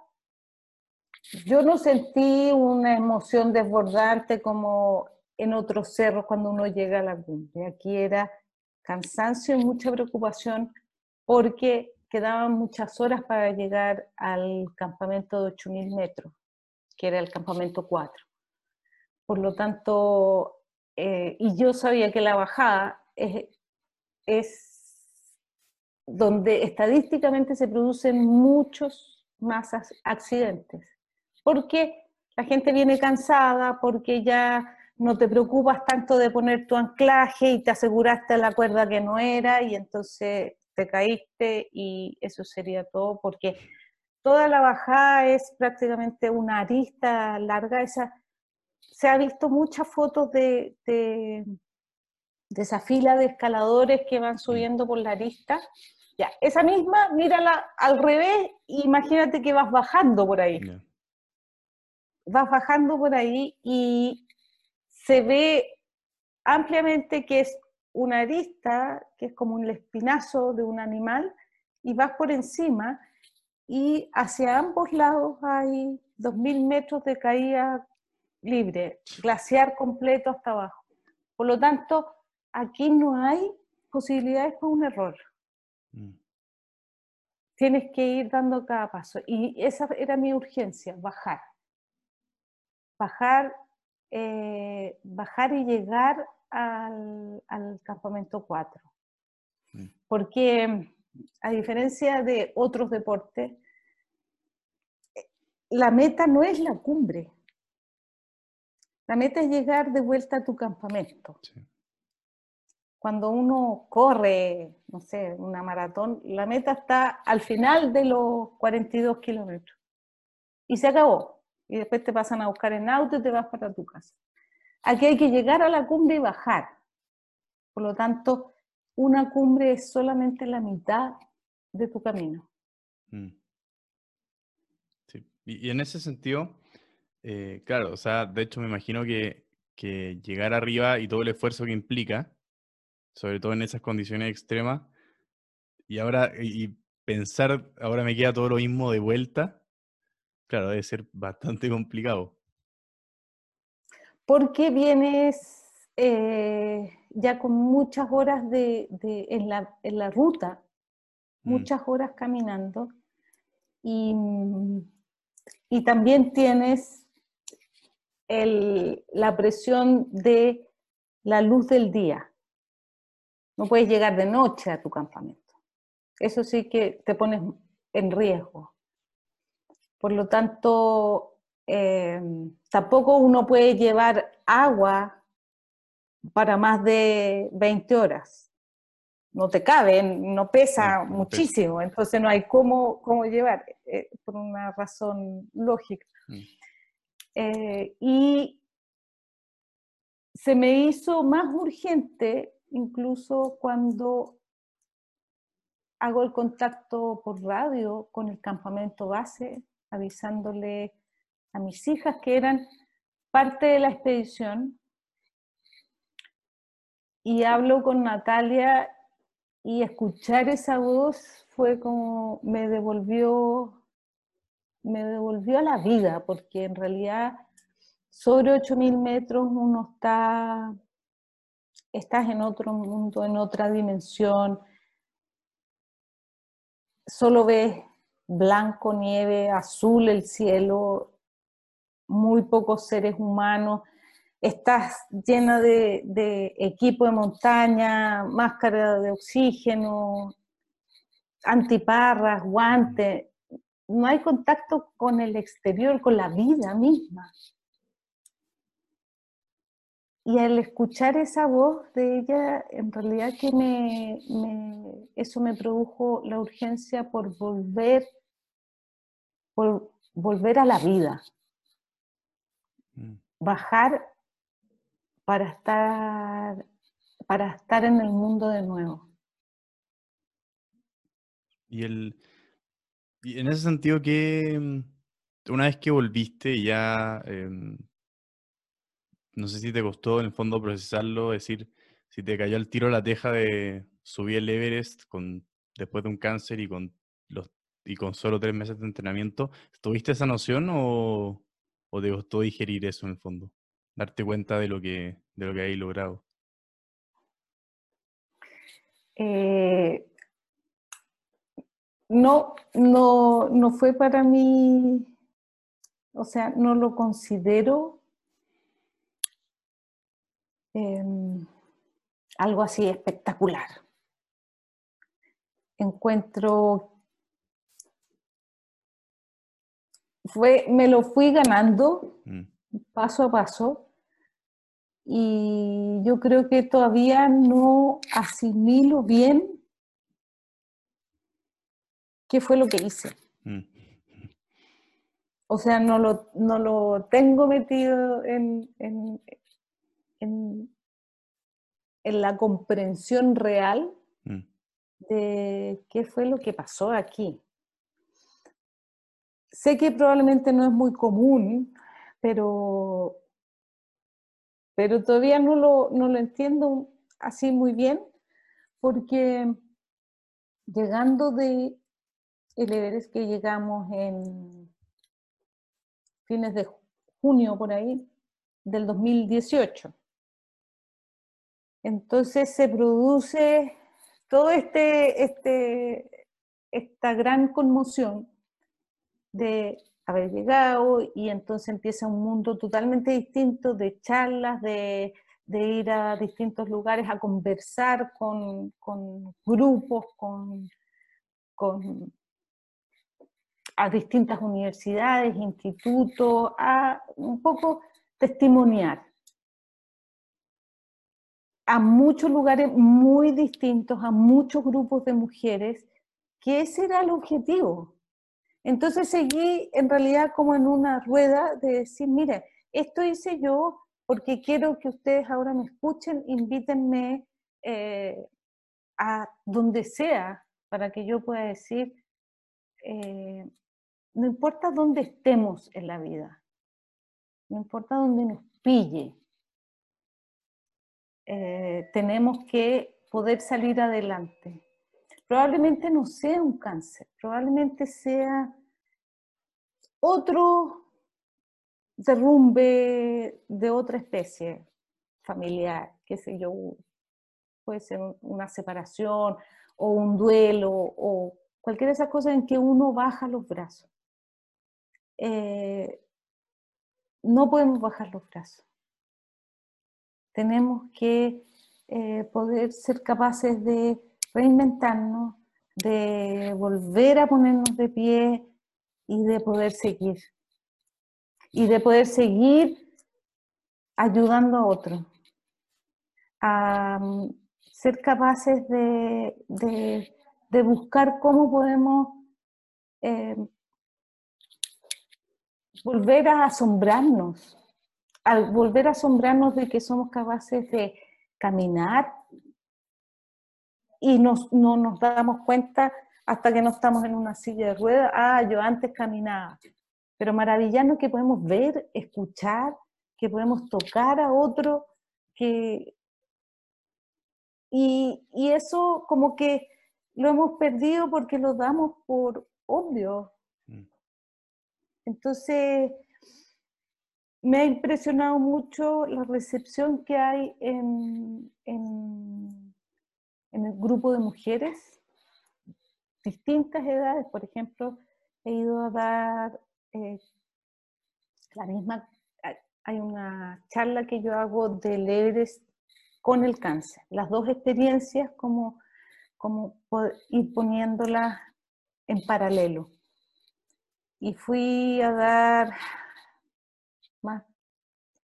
yo no sentí una emoción desbordante como en otros cerros cuando uno llega a la cumbre. Aquí era cansancio y mucha preocupación porque quedaban muchas horas para llegar al campamento de 8.000 metros, que era el campamento 4. Por lo tanto, eh, y yo sabía que la bajada es, es donde estadísticamente se producen muchos más accidentes, porque la gente viene cansada, porque ya no te preocupas tanto de poner tu anclaje y te aseguraste la cuerda que no era y entonces te caíste y eso sería todo, porque toda la bajada es prácticamente una arista larga. Esa, se ha visto muchas fotos de, de, esa fila de escaladores que van subiendo por la arista. Ya, esa misma, mírala al revés, imagínate que vas bajando por ahí. Vas bajando por ahí y se ve ampliamente que es una arista, que es como un espinazo de un animal, y vas por encima y hacia ambos lados hay 2.000 metros de caída libre, glaciar completo hasta abajo. Por lo tanto, aquí no hay posibilidades para un error. Mm. Tienes que ir dando cada paso. Y esa era mi urgencia, bajar. Bajar, eh, bajar y llegar al, al campamento 4. Mm. Porque a diferencia de otros deportes, la meta no es la cumbre. La meta es llegar de vuelta a tu campamento. Cuando uno corre, no sé, una maratón, la meta está al final de los 42 kilómetros. Y se acabó. Y después te pasan a buscar en auto y te vas para tu casa. Aquí hay que llegar a la cumbre y bajar. Por lo tanto, una cumbre es solamente la mitad de tu camino. Mm. Sí. Y, en ese sentido, eh, claro, o sea, de hecho me imagino que, llegar arriba y todo el esfuerzo que implica, sobre todo en esas condiciones extremas, y ahora, y pensar, ahora me queda todo lo mismo de vuelta, claro, debe ser bastante complicado. Porque vienes eh, ya con muchas horas de, en, la, ruta, mm. muchas horas caminando, y, y también tienes el, la presión de la luz del día. No puedes llegar de noche a tu campamento. Eso sí que te pones en riesgo. Por lo tanto, eh, tampoco uno puede llevar agua para más de 20 horas. No te cabe, no pesa muchísimo, entonces no hay cómo, cómo llevar, eh, por una razón lógica. Mm. Eh, y se me hizo más urgente incluso cuando hago el contacto por radio con el campamento base, avisándole a mis hijas que eran parte de la expedición. Y hablo con Natalia y escuchar esa voz fue como me devolvió me devolvió a la vida porque en realidad sobre 8000 metros uno está estás en otro mundo en otra dimensión solo ves blanco nieve azul el cielo muy pocos seres humanos estás llena de, equipo de montaña, máscara de oxígeno, antiparras, guantes. No hay contacto con el exterior, con la vida misma. Y al escuchar esa voz de ella, en realidad que me, eso me produjo la urgencia por volver, por volver a la vida. Mm. Bajar para estar, para estar en el mundo de nuevo. Y, el, y en ese sentido, que mm, una vez que volviste ya, em, no sé si te costó en el fondo procesarlo, decir, si te cayó el tiro la teja de subir el Everest con, después de un cáncer y con, los, y con solo tres meses de entrenamiento, ¿tuviste esa noción o, o te costó digerir eso en el fondo? darte cuenta de lo que, de lo que hay logrado? Eh, no, no, no fue para mí, o sea, no lo considero em, algo así espectacular. encuentro fue, me lo fui ganando mm. paso a paso y yo creo que todavía no asimilo bien qué fue lo que hice. Mm. O sea, no lo, no lo tengo metido en, en, en, la comprensión real mm. de qué fue lo que pasó aquí. Sé que probablemente no es muy común, pero, pero todavía no lo, no lo entiendo así muy bien, porque llegando de el Everest que llegamos en fines de junio por ahí del 2018. Entonces se produce todo este, este, esta gran conmoción de haber llegado y entonces empieza un mundo totalmente distinto de charlas, de, ir a distintos lugares a conversar con, grupos, con, con, a distintas universidades, institutos, a un poco testimoniar. A muchos lugares muy distintos, a muchos grupos de mujeres, que ese era el objetivo, entonces seguí en realidad como en una rueda de decir, mire, esto hice yo porque quiero que ustedes ahora me escuchen, invítenme eh, a donde sea para que yo pueda decir, eh, no importa dónde estemos en la vida, no importa dónde nos pille, eh, tenemos que poder salir adelante probablemente no sea un cáncer, probablemente sea otro derrumbe de otra especie familiar, qué sé yo, puede ser una separación o un duelo o cualquiera de esas cosas en que uno baja los brazos. Eh, no podemos bajar los brazos. Tenemos que eh, poder ser capaces de reinventarnos, de volver a ponernos de pie y de poder seguir. Y de poder seguir ayudando a otros. A mm, ser capaces de, buscar cómo podemos eh, volver a asombrarnos, al volver a asombrarnos de que somos capaces de caminar y no nos damos cuenta hasta que no estamos en una silla de ruedas, ah, yo antes caminaba. Pero maravilloso que podemos ver, escuchar, que podemos tocar a otro, que... Y, y eso como que lo hemos perdido porque lo damos por obvio. Entonces, me ha impresionado mucho la recepción que hay en, en el grupo de mujeres, distintas edades, por ejemplo, he ido a dar eh, la misma, hay una charla que yo hago del Everest con el cáncer, las dos experiencias como, como ir poniéndolas en paralelo. Y fui a dar más,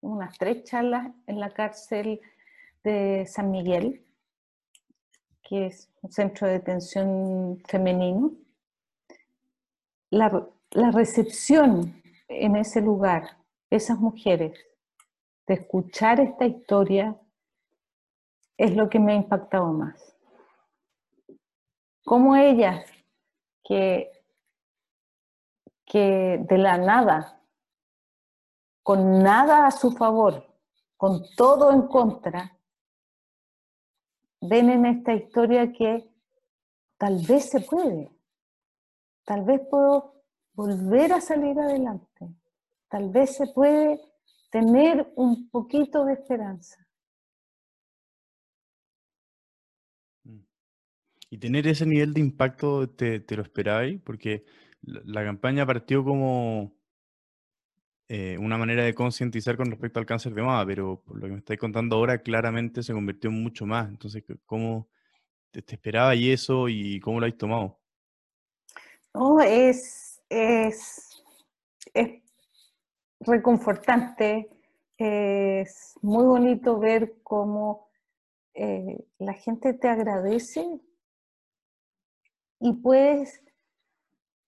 unas tres charlas en la cárcel de San Miguel, que es un centro de detención femenino, la, recepción en ese lugar, esas mujeres, de escuchar esta historia, es lo que me ha impactado más. Como ellas, que, que de la nada, con nada a su favor, con todo en contra, ven en esta historia que tal vez se puede, tal vez puedo volver a salir adelante, tal vez se puede tener un poquito de esperanza. Mm. Y tener ese nivel de impacto, ¿te, te lo esperabais? Porque la campaña partió como eh, una manera de concientizar con respecto al cáncer de mama, pero por lo que me estáis contando ahora, claramente se convirtió en mucho más. Entonces, ¿cómo, te, esperaba y eso y cómo lo has tomado? No, es, es, es reconfortante, es muy bonito ver cómo eh, la gente te agradece y puedes,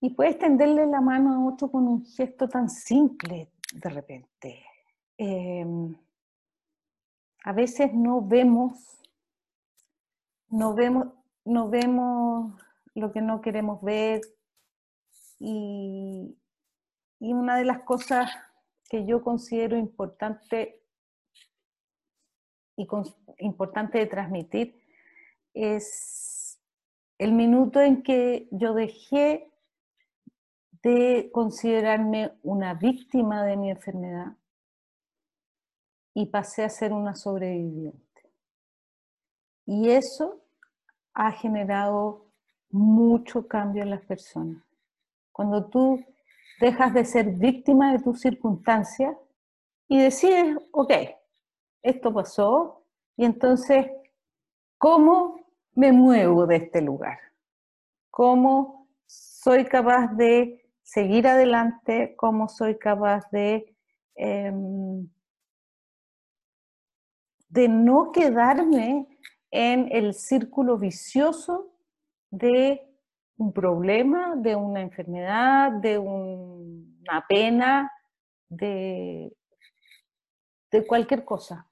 y puedes tenderle la mano a otro con un gesto tan simple de repente. Em, a veces no vemos, no vemos, no vemos lo que no queremos ver y, y una de las cosas que yo considero importante y importante de transmitir es el minuto en que yo dejé de considerarme una víctima de mi enfermedad y pasé a ser una sobreviviente. Y eso ha generado mucho cambio en las personas. Cuando tú dejas de ser víctima de tus circunstancias y decides, ok, esto pasó, y entonces, ¿cómo me muevo de este lugar? ¿Cómo soy capaz de seguir adelante? ¿Cómo soy capaz de, em, de no quedarme en el círculo vicioso de un problema, de una enfermedad, de una pena, de, de cualquier cosa.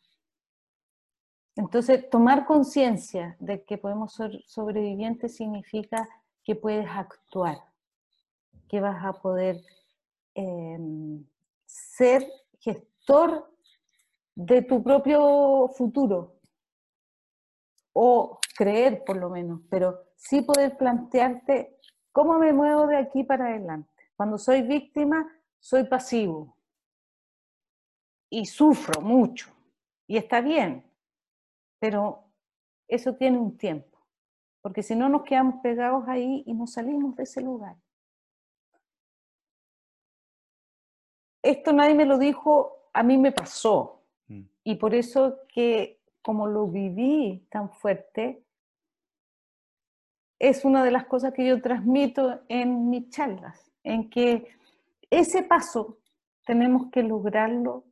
Entonces, tomar conciencia de que podemos ser sobrevivientes significa que puedes actuar, que vas a poder em, ser gestor de tu propio futuro, o creer por lo menos, pero sí poder plantearte cómo me muevo de aquí para adelante. Cuando soy víctima, soy pasivo y sufro mucho y está bien, pero eso tiene un tiempo, porque si no nos quedamos pegados ahí y no salimos de ese lugar. Esto nadie me lo dijo, a mí me pasó. Mm. Y por eso que como lo viví tan fuerte, es una de las cosas que yo transmito en mis charlas, en que ese paso tenemos que lograrlo,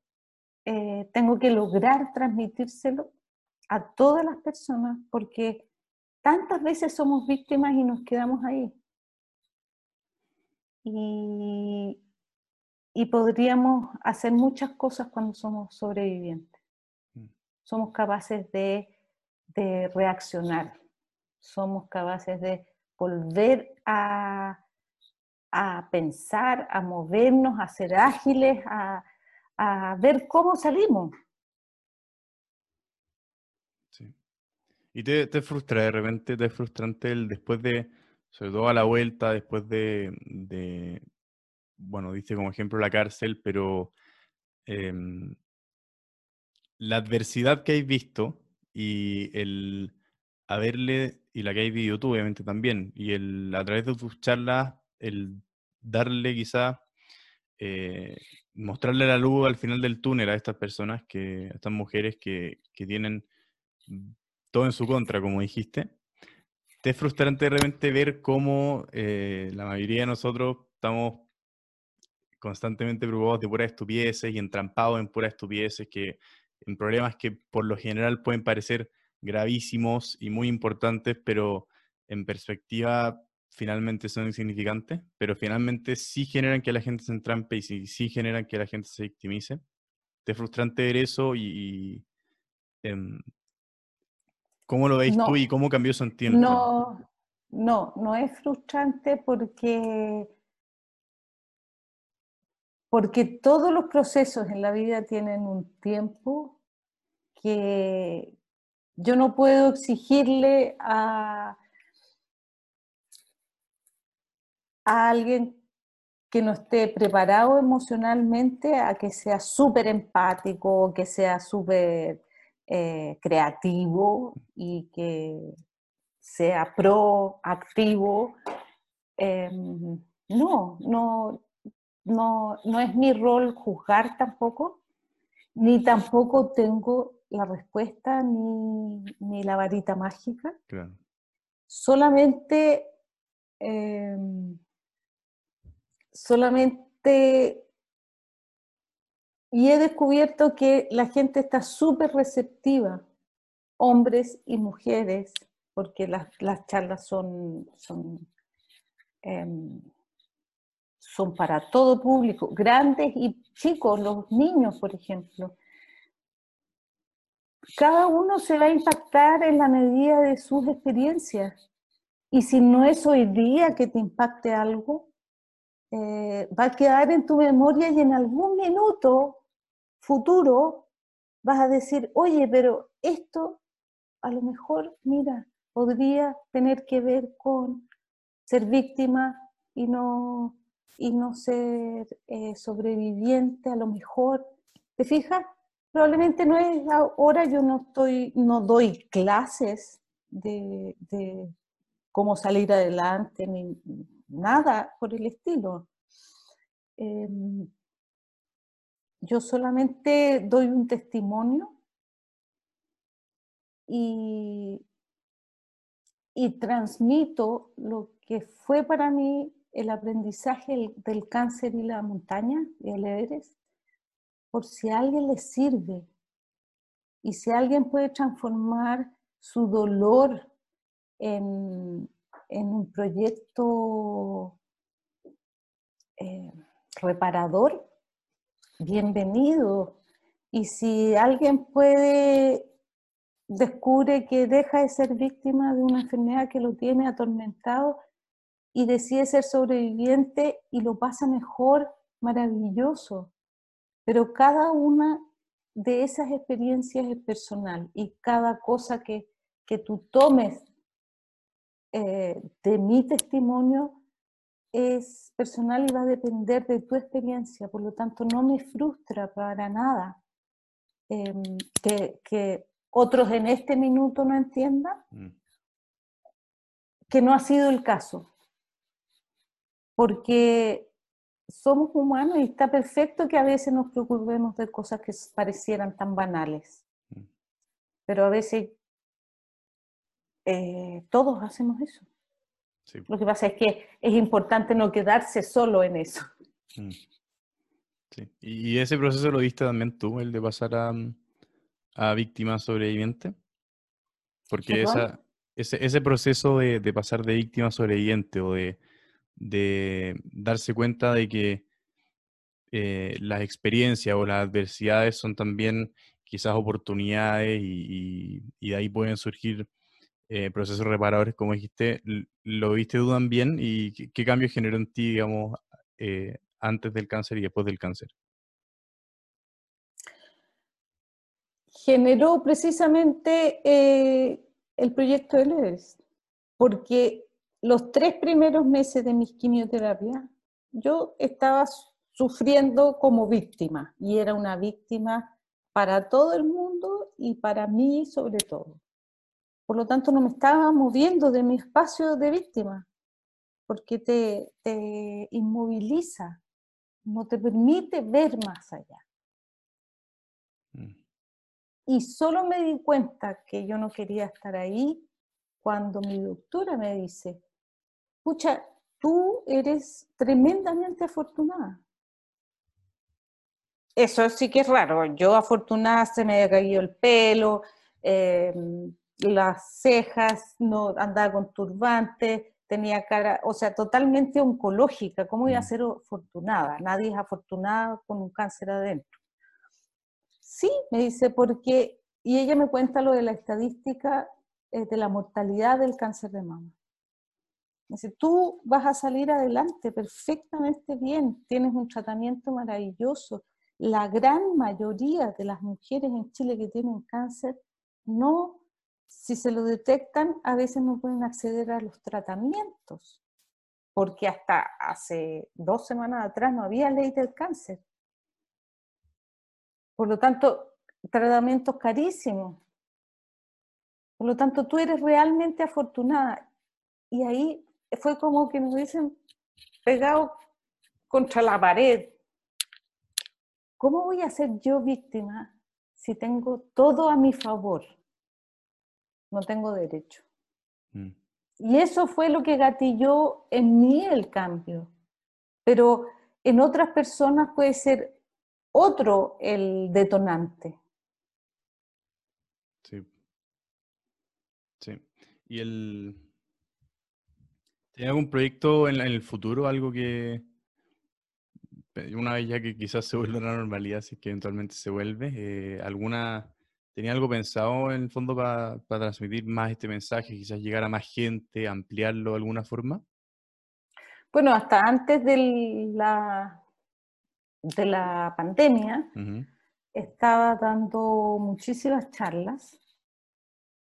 eh, tengo que lograr transmitírselo a todas las personas, porque tantas veces somos víctimas y nos quedamos ahí. Y, y podríamos hacer muchas cosas cuando somos sobrevivientes somos capaces de, reaccionar, somos capaces de volver a, pensar, a movernos, a ser ágiles, a, ver cómo salimos. Sí. ¿Y te, te, frustra de repente, te es frustrante el después de, sobre todo a la vuelta, después de, bueno, dice como ejemplo la cárcel, pero em, la adversidad que habéis visto y el haberle, y la que habéis vivido tú obviamente también, y el a través de tus charlas, el darle quizá, eh, mostrarle la luz al final del túnel a estas personas, que, a estas mujeres que, tienen todo en su contra, como dijiste. ¿Te es frustrante de repente ver cómo eh, la mayoría de nosotros estamos constantemente preocupados de puras estupideces y entrampados en puras estupideces que en problemas que por lo general pueden parecer gravísimos y muy importantes, pero en perspectiva finalmente son insignificantes, pero finalmente sí generan que la gente se entrampe y sí, generan que la gente se victimice. ¿Te es frustrante ver eso y, em, cómo lo veis tú y cómo cambió eso en tiempo? No, no, no es frustrante porque porque todos los procesos en la vida tienen un tiempo que yo no puedo exigirle a, alguien que no esté preparado emocionalmente a que sea súper empático, que sea súper eh, creativo y que sea proactivo. Em, no, no, no, no es mi rol juzgar tampoco, ni tampoco tengo la respuesta ni, la varita mágica. solamente, em, solamente, y he descubierto que la gente está súper receptiva, hombres y mujeres, porque las, charlas son, son, em, son para todo público, grandes y chicos, los niños, por ejemplo cada uno se va a impactar en la medida de sus experiencias. Y si no es hoy día que te impacte algo, eh, va a quedar en tu memoria y en algún minuto futuro vas a decir, oye, pero esto a lo mejor, mira, podría tener que ver con ser víctima y no, y no ser eh, sobreviviente a lo mejor. ¿Te fijas? Probablemente no es ahora, yo no estoy, no doy clases de, cómo salir adelante, ni nada por el estilo. Em, yo solamente doy un testimonio y, y transmito lo que fue para mí el aprendizaje del cáncer y la montaña y el Everest por si alguien le sirve y si alguien puede transformar su dolor en, un proyecto eh, reparador, bienvenido. Y si alguien puede, descubre que deja de ser víctima de una enfermedad que lo tiene atormentado y decide ser sobreviviente y lo pasa mejor, maravilloso. Pero cada una de esas experiencias es personal y cada cosa que, tú tomes eh, de mi testimonio es personal y va a depender de tu experiencia, por lo tanto no me frustra para nada em, que, otros en este minuto no entiendan mm. que no ha sido el caso, porque somos humanos y está perfecto que a veces nos preocupemos de cosas que parecieran tan banales. Mm. Pero a veces eh, todos hacemos eso. Lo que pasa es que es importante no quedarse solo en eso. Mm. Sí. ¿Y ese proceso lo viste también tú, el de pasar a, a víctima sobreviviente? Porque esa, ese, ese, proceso de, de pasar de víctima sobreviviente o de de darse cuenta de que eh, las experiencias o las adversidades son también quizás oportunidades y, de ahí pueden surgir eh, procesos reparadores, como dijiste. ¿Lo viste tú también y qué, cambio generó en ti, digamos, eh, antes del cáncer y después del cáncer? Generó precisamente el proyecto de Everest, porque los tres primeros meses de mis quimioterapias, yo estaba sufriendo como víctima y era una víctima para todo el mundo y para mí sobre todo. Por lo tanto, no me estaba moviendo de mi espacio de víctima, porque te, te inmoviliza, no te permite ver más allá. Mm. Y solo me di cuenta que yo no quería estar ahí cuando mi doctora me dice, escucha, tú eres tremendamente afortunada. Eso sí que es raro. Yo afortunada se me había caído el pelo, em, las cejas, no andaba con turbante, tenía cara, o sea, totalmente oncológica. ¿Cómo iba a mm. ser afortunada? Nadie es afortunada con un cáncer adentro. Sí, me dice, porque, y ella me cuenta lo de la estadística eh, de la mortalidad del cáncer de mama. Dice, tú vas a salir adelante perfectamente bien, tienes un tratamiento maravilloso. La gran mayoría de las mujeres en Chile que tienen cáncer, no, si se lo detectan, a veces no pueden acceder a los tratamientos, porque hasta hace dos semanas atrás no había ley del cáncer. Por lo tanto, tratamientos carísimos. Por lo tanto, tú eres realmente afortunada. Y ahí fue como que me hubiesen pegado contra la pared. ¿Cómo voy a ser yo víctima si tengo todo a mi favor? No tengo derecho. Mm. y eso fue lo que gatilló en mí el cambio. Pero en otras personas puede ser otro el detonante. Sí. Sí. ¿Y el... ¿Tiene algún proyecto en, el futuro, algo que, una vez ya que quizás se vuelva a la normalidad, si es que eventualmente se vuelve, eh, alguna ¿Tenía algo pensado en el fondo para transmitir más este mensaje, quizás llegar a más gente, ampliarlo de alguna forma? Bueno, hasta antes de la, de la pandemia, estaba dando muchísimas charlas,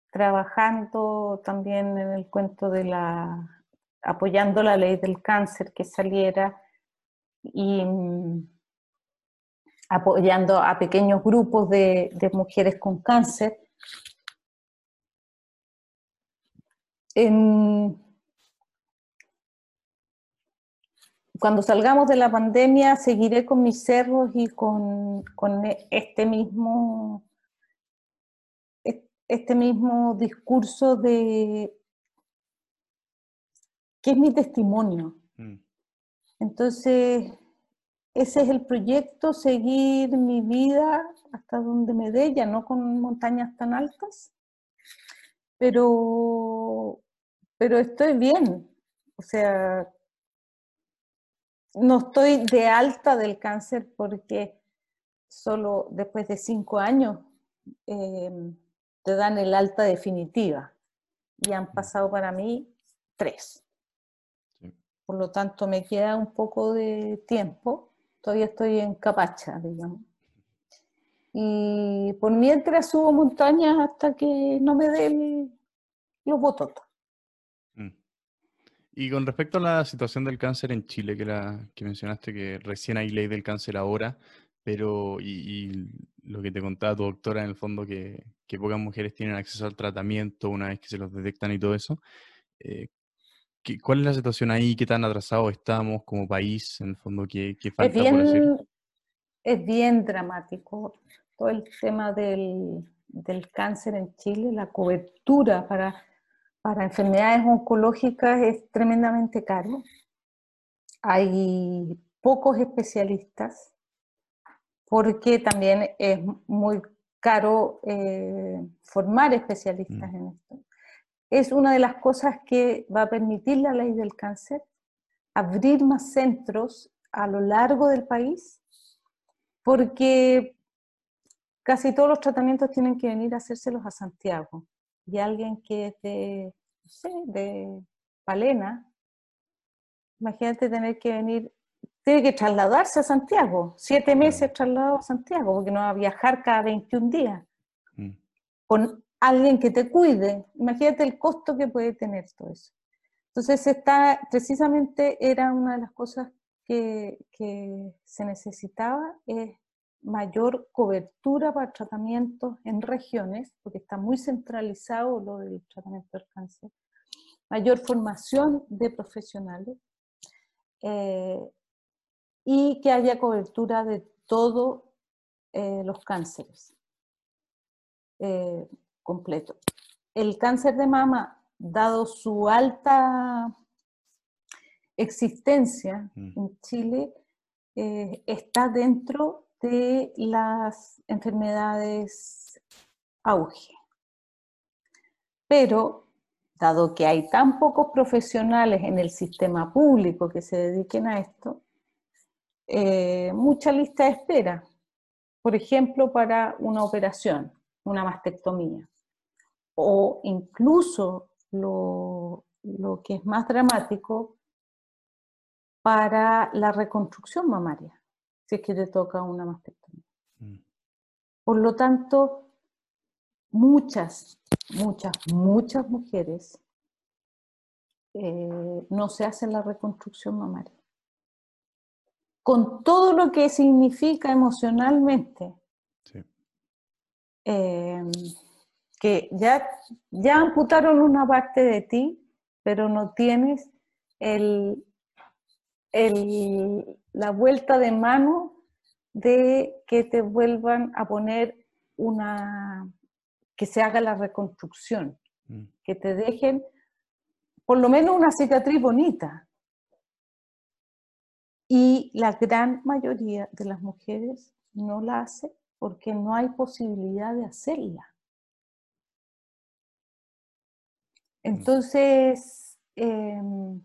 trabajando también en el cuento de la, apoyando la ley del cáncer que saliera y mm, apoyando a pequeños grupos de, mujeres con cáncer. cuando salgamos de la pandemia, seguiré con mis cerros y con, este mismo este mismo discurso de que es mi testimonio. Mm. Entonces, ese es el proyecto, seguir mi vida hasta donde me dé, ya no con montañas tan altas, pero, pero estoy bien. O sea, no estoy de alta del cáncer porque solo después de cinco años em, te dan el alta definitiva y han pasado para mí tres. Por lo tanto, me queda un poco de tiempo todavía estoy en Capacha, digamos. Y por mientras subo montañas hasta que no me den los bototos. Mm. Y con respecto a la situación del cáncer en Chile, que, la, que mencionaste que recién hay ley del cáncer ahora, pero y, lo que te contaba tu doctora en el fondo, que, que, pocas mujeres tienen acceso al tratamiento una vez que se los detectan y todo eso, eh, ¿Cuál es la situación ahí? ¿Qué tan atrasados estamos como país? En el fondo, ¿qué, falta es bien, por decir? Es bien dramático todo el tema del, cáncer en Chile, la cobertura para, para enfermedades oncológicas es tremendamente caro. Hay pocos especialistas porque también es muy caro eh, formar especialistas mm. en esto es una de las cosas que va a permitir la ley del cáncer, abrir más centros a lo largo del país, porque casi todos los tratamientos tienen que venir a hacérselos a Santiago. Y alguien que es de, no sé, de Palena, imagínate tener que venir, tiene que trasladarse a Santiago, siete meses trasladado a Santiago, porque no va a viajar cada 21 días. Mm. Con alguien que te cuide. Imagínate el costo que puede tener todo eso. Entonces, está, precisamente era una de las cosas que, se necesitaba, es mayor cobertura para tratamientos en regiones, porque está muy centralizado lo del tratamiento del cáncer, mayor formación de profesionales eh, y que haya cobertura de todos eh, los cánceres. Eh, completo. El cáncer de mama, dado su alta existencia mm. en Chile, eh, está dentro de las enfermedades auge. Pero, dado que hay tan pocos profesionales en el sistema público que se dediquen a esto, eh, mucha lista de espera. Por ejemplo, para una operación, una mastectomía o incluso lo, que es más dramático para la reconstrucción mamaria, si es que te toca una mastectomía. Mm. Por lo tanto, muchas, muchas, muchas mujeres eh, no se hacen la reconstrucción mamaria. Con todo lo que significa emocionalmente. Em, que ya, ya amputaron una parte de ti, pero no tienes el, la vuelta de mano de que te vuelvan a poner una, que se haga la reconstrucción, mm. que te dejen por lo menos una cicatriz bonita. Y la gran mayoría de las mujeres no la hace porque no hay posibilidad de hacerla. Entonces, em,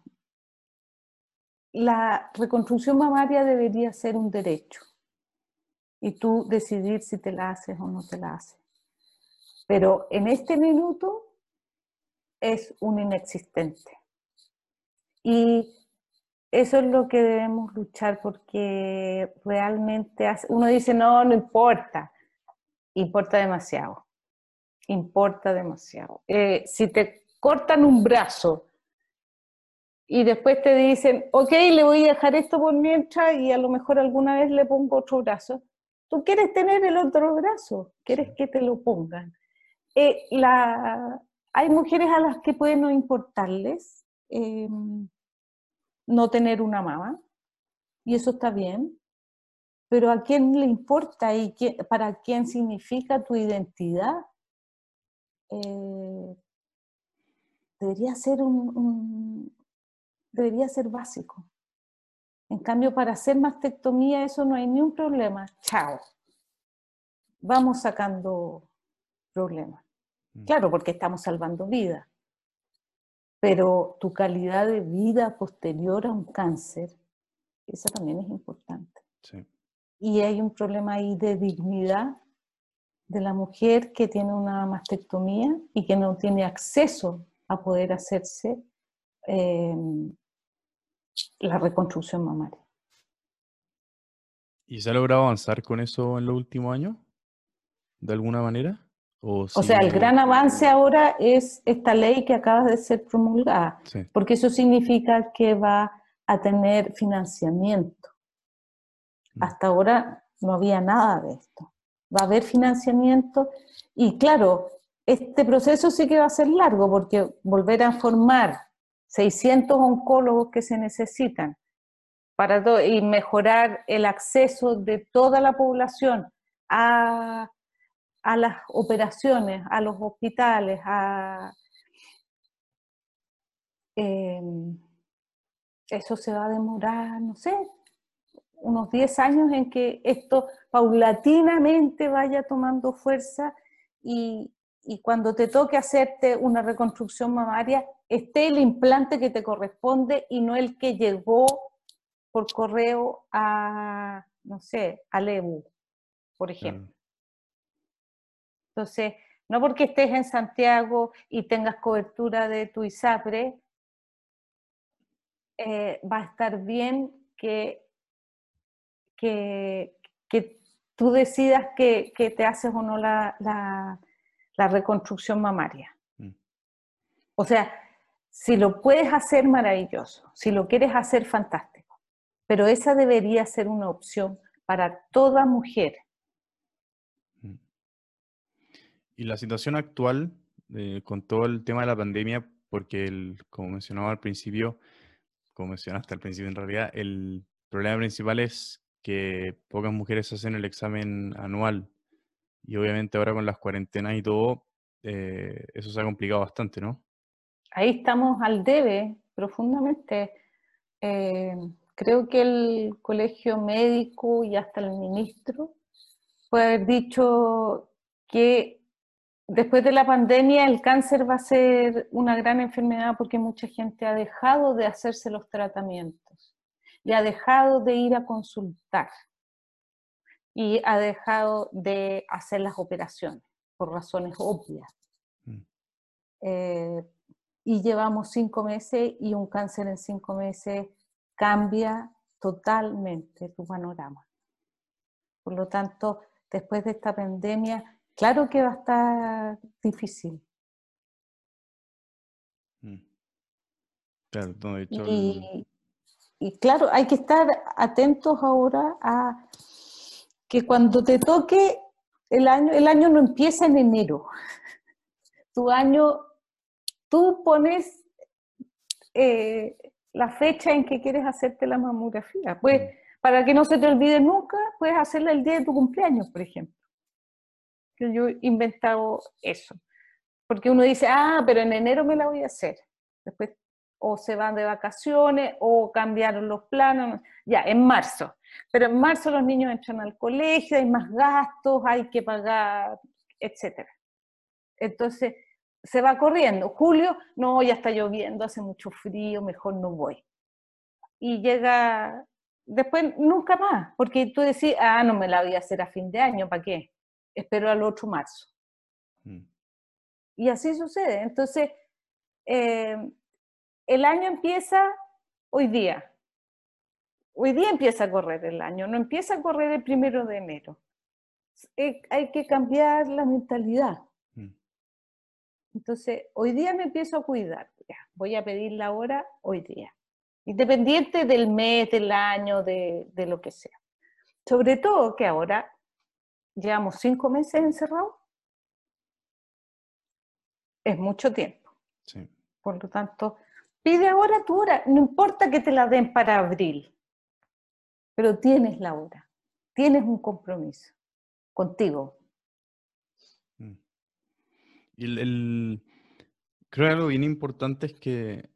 la reconstrucción mamaria debería ser un derecho y tú decidir si te la haces o no te la haces. Pero en este minuto es un inexistente. Y eso es lo que debemos luchar porque realmente uno dice, no, no importa. Importa demasiado. Importa demasiado. Eh, si te cortan un brazo y después te dicen, ok, le voy a dejar esto por mientras y a lo mejor alguna vez le pongo otro brazo, tú quieres tener el otro brazo, quieres que te lo pongan. Eh, la, hay mujeres a las que puede no importarles em, no tener una mamá, y eso está bien, pero ¿a quién le importa y para quién significa tu identidad? Eh, debería ser un, debería ser básico. En cambio, para hacer mastectomía eso no hay ni un problema. Chao. Vamos sacando problemas. Mm. Claro, porque estamos salvando vidas. Pero tu calidad de vida posterior a un cáncer, esa también es importante. Y hay un problema ahí de dignidad de la mujer que tiene una mastectomía y que no tiene acceso a poder hacerse em, la reconstrucción mamaria. ¿Y se ha logrado avanzar con eso en los últimos años? ¿De alguna manera? O, sea, el gran avance ahora es esta ley que acaba de ser promulgada, porque eso significa que va a tener financiamiento. Mm. Hasta ahora no había nada de esto. Va a haber financiamiento y claro, este proceso sí que va a ser largo porque volver a formar 600 oncólogos que se necesitan para y mejorar el acceso de toda la población a a las operaciones, a los hospitales, a... Em, eso se va a demorar, no sé, unos 10 años en que esto paulatinamente vaya tomando fuerza y, y, cuando te toque hacerte una reconstrucción mamaria, esté el implante que te corresponde y no el que llegó por correo a, no sé, a Lebu, por ejemplo. Entonces, no porque estés en Santiago y tengas cobertura de tu ISAPRE, eh, va a estar bien que, que, tú decidas que, te haces o no la, reconstrucción mamaria. Mm. O sea, si lo puedes hacer, maravilloso. Si lo quieres hacer, fantástico. Pero esa debería ser una opción para toda mujer Y la situación actual, eh, con todo el tema de la pandemia, porque el, como mencionaba al principio, como mencionaste al principio en realidad, el problema principal es que pocas mujeres hacen el examen anual. Y obviamente ahora con las cuarentenas y todo, eh, eso se ha complicado bastante, ¿no? Ahí estamos al debe profundamente. Eh, creo que el colegio médico y hasta el ministro puede haber dicho que después de la pandemia el cáncer va a ser una gran enfermedad porque mucha gente ha dejado de hacerse los tratamientos y ha dejado de ir a consultar y ha dejado de hacer las operaciones por razones obvias. Mm. Eh, y llevamos cinco meses y un cáncer en cinco meses cambia totalmente tu panorama. Por lo tanto, después de esta pandemia, claro que va a estar difícil. Mm. Claro, y, y, claro, hay que estar atentos ahora a que cuando te toque el año, el año no empieza en enero. Tu año, tú pones eh, la fecha en que quieres hacerte la mamografía. Pues, mm. para que no se te olvide nunca, puedes hacerla el día de tu cumpleaños, por ejemplo yo he inventado eso. Porque uno dice, ah, pero en enero me la voy a hacer. Después o se van de vacaciones, o cambiaron los planos, ya, en marzo. Pero en marzo los niños entran al colegio, hay más gastos, hay que pagar, etc. Entonces, se va corriendo. Julio, no, ya está lloviendo, hace mucho frío, mejor no voy. Y llega, después nunca más, porque tú decís, ah, no me la voy a hacer a fin de año, ¿para qué? Espero al otro marzo. Mm. Y así sucede. Entonces, eh, el año empieza hoy día. Hoy día empieza a correr el año, no empieza a correr el primero de enero. Eh, hay que cambiar la mentalidad. Mm. Entonces, hoy día me empiezo a cuidar. voy a pedir la hora hoy día. Independiente del mes, del año, de, de lo que sea. Sobre todo que ahora llevamos cinco meses encerrados. Es mucho tiempo. Sí. Por lo tanto, pide ahora tu hora. No importa que te la den para abril, pero tienes la hora. Tienes un compromiso contigo. Mm. Y el, creo que algo bien importante es que,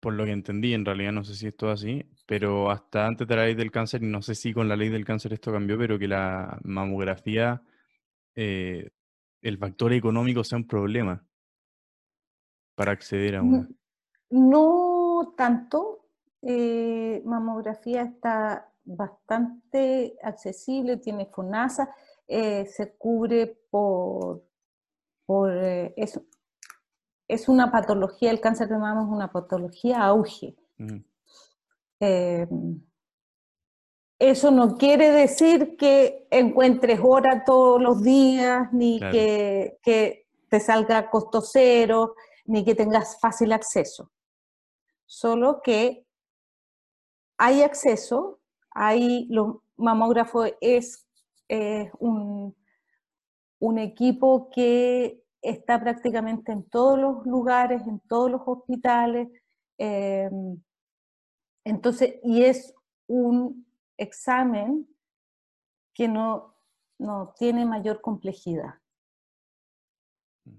por lo que entendí, en realidad no sé si esto es así, pero hasta antes de la ley del cáncer, y no sé si con la ley del cáncer esto cambió, pero que la mamografía, eh, el factor económico sea un problema para acceder a una. No tanto. Eh, mamografía está bastante accesible, tiene FONASA, eh, se cubre por, por es, es, una patología, el cáncer de mama es una patología auge. Eso no quiere decir que encuentres hora todos los días, ni que, te salga costo cero, ni que tengas fácil acceso. Solo que hay acceso, hay, los mamógrafos es un, un equipo que está prácticamente en todos los lugares, en todos los hospitales. Em, entonces, y es un examen que no, no tiene mayor complejidad. Mm.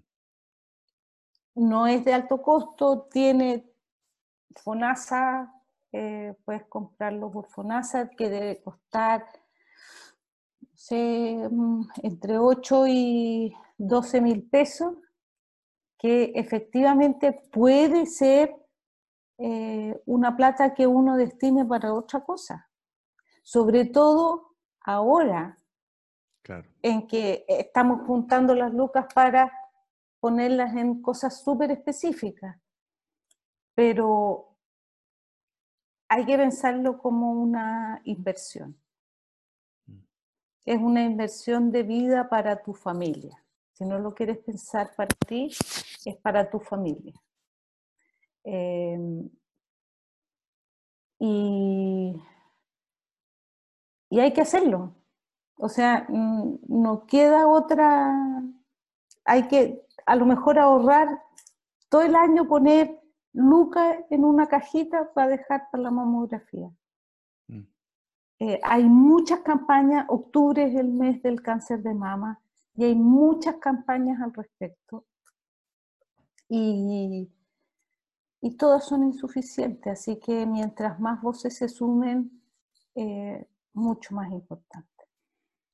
No es de alto costo, tiene FONASA, eh, puedes comprarlo por FONASA, que debe costar mm, entre 8 y 12 mil pesos, que efectivamente puede ser eh, una plata que uno destine para otra cosa. Sobre todo ahora, en que estamos juntando las lucas para ponerlas en cosas súper específicas. Pero hay que pensarlo como una inversión. Mm. Es una inversión de vida para tu familia. Si no lo quieres pensar para ti, es para tu familia. Em, y, y hay que hacerlo. O sea, mm, no queda otra, hay que a lo mejor ahorrar todo el año, poner lucas en una cajita para dejar para la mamografía. Mm. Eh, hay muchas campañas, octubre es el mes del cáncer de mama y hay muchas campañas al respecto. Y, y todas son insuficientes, así que mientras más voces se sumen, eh, mucho más importante.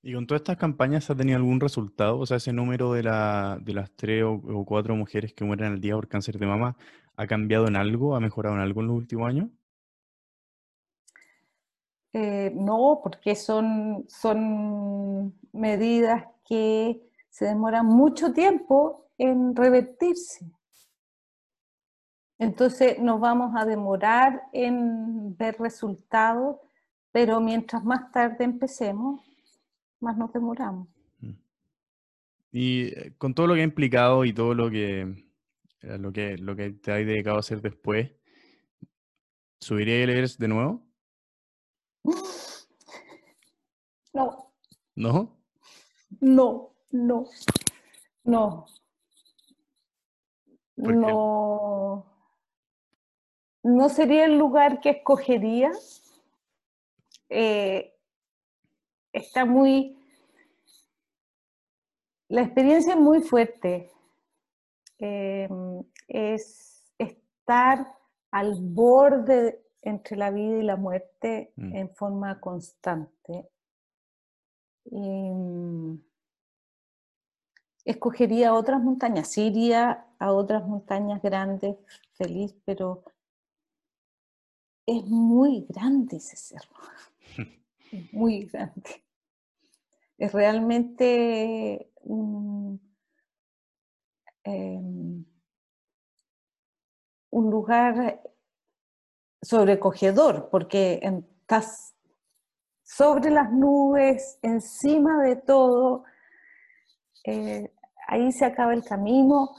¿Y con todas estas campañas ha tenido algún resultado? O sea, ese número de, la, de las tres o, cuatro mujeres que mueren al día por cáncer de mama, ¿ha cambiado en algo? ¿Ha mejorado en algo en los últimos años? Eh, no, porque son medidas que se demoran mucho tiempo en revertirse. Entonces nos vamos a demorar en ver resultados, pero mientras más tarde empecemos, más nos demoramos. Mm. Y eh, con todo lo que ha implicado y todo lo que, eh, lo que, lo que te has dedicado a hacer después, ¿subiría el Everest de nuevo? No. ¿No? No, no, no. No no sería el lugar que escogería. Eh, está muy... La experiencia es muy fuerte. Em, es, estar al borde entre la vida y la muerte Mm. en forma constante. Y, mm, escogería otras montañas, sí iría a otras montañas grandes, feliz, pero es muy grande ese cerro, muy grande. Es realmente un, em, un lugar sobrecogedor, porque estás sobre las nubes, encima de todo, eh, ahí se acaba el camino,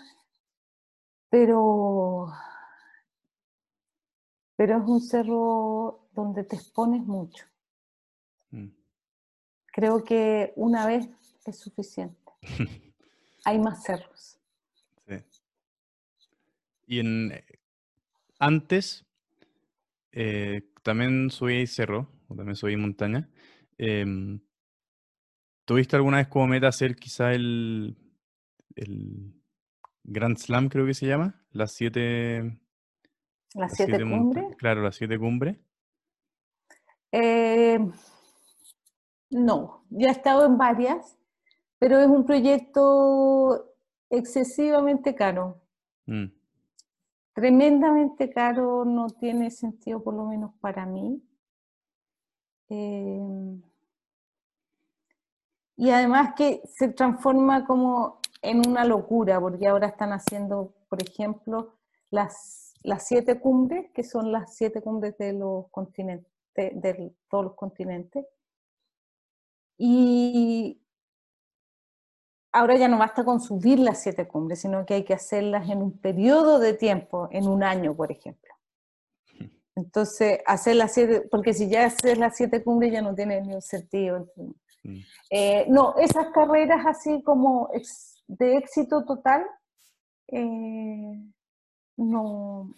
pero, pero es un cerro donde te expones mucho. Creo que una vez es suficiente. Hay más cerros. Sí. Y en eh, antes eh, también subí cerro, o también subí montaña. Em, ¿tuviste alguna vez como meta hacer quizá el, el Grand Slam, creo que se llama? Las siete, Las las siete siete cumbres. Claro, las siete cumbres. Eh, no, ya he estado en varias, pero es un proyecto excesivamente caro, Mm, tremendamente caro, no tiene sentido por lo menos para mí. Eh, y además que se transforma como en una locura, porque ahora están haciendo, por ejemplo, las, las siete cumbres, que son las siete cumbres de los continentes, de todos los continentes. Y ahora ya no basta con subir las siete cumbres, sino que hay que hacerlas en un periodo de tiempo, en un año, por ejemplo. Entonces, hacer las siete, porque si ya haces las siete cumbres ya no tiene ni un sentido. mm, Eh, no, esas carreras así como ex- de éxito total, eh, no,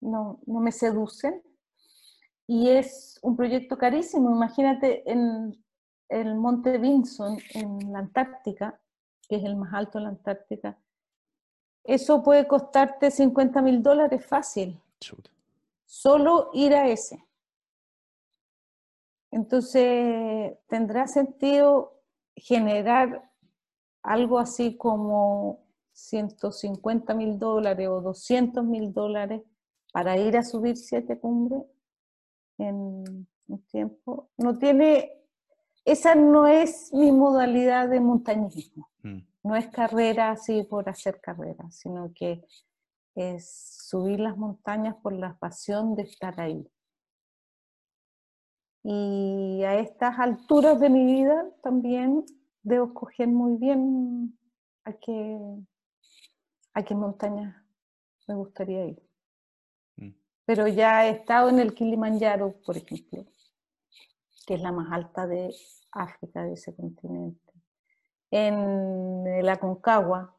no, no me seducen. Y es un proyecto carísimo. Imagínate en el Monte Vinson, en la Antártica, que es el más alto de la Antártica, eso puede costarte 50 mil dólares fácil, chuta. solo ir a ese. Entonces, ¿tendrá sentido generar algo así como 150 mil dólares o 200 mil dólares para ir a subir siete cumbres en un tiempo? No tiene, esa no es mi modalidad de montañismo. Mm, No es carrera así por hacer carrera, sino que es subir las montañas por la pasión de estar ahí. Y a estas alturas de mi vida también debo escoger muy bien a qué, a qué montaña me gustaría ir. mm, Pero ya he estado en el Kilimanjaro, por ejemplo, que es la más alta de África, de ese continente. En el Aconcagua,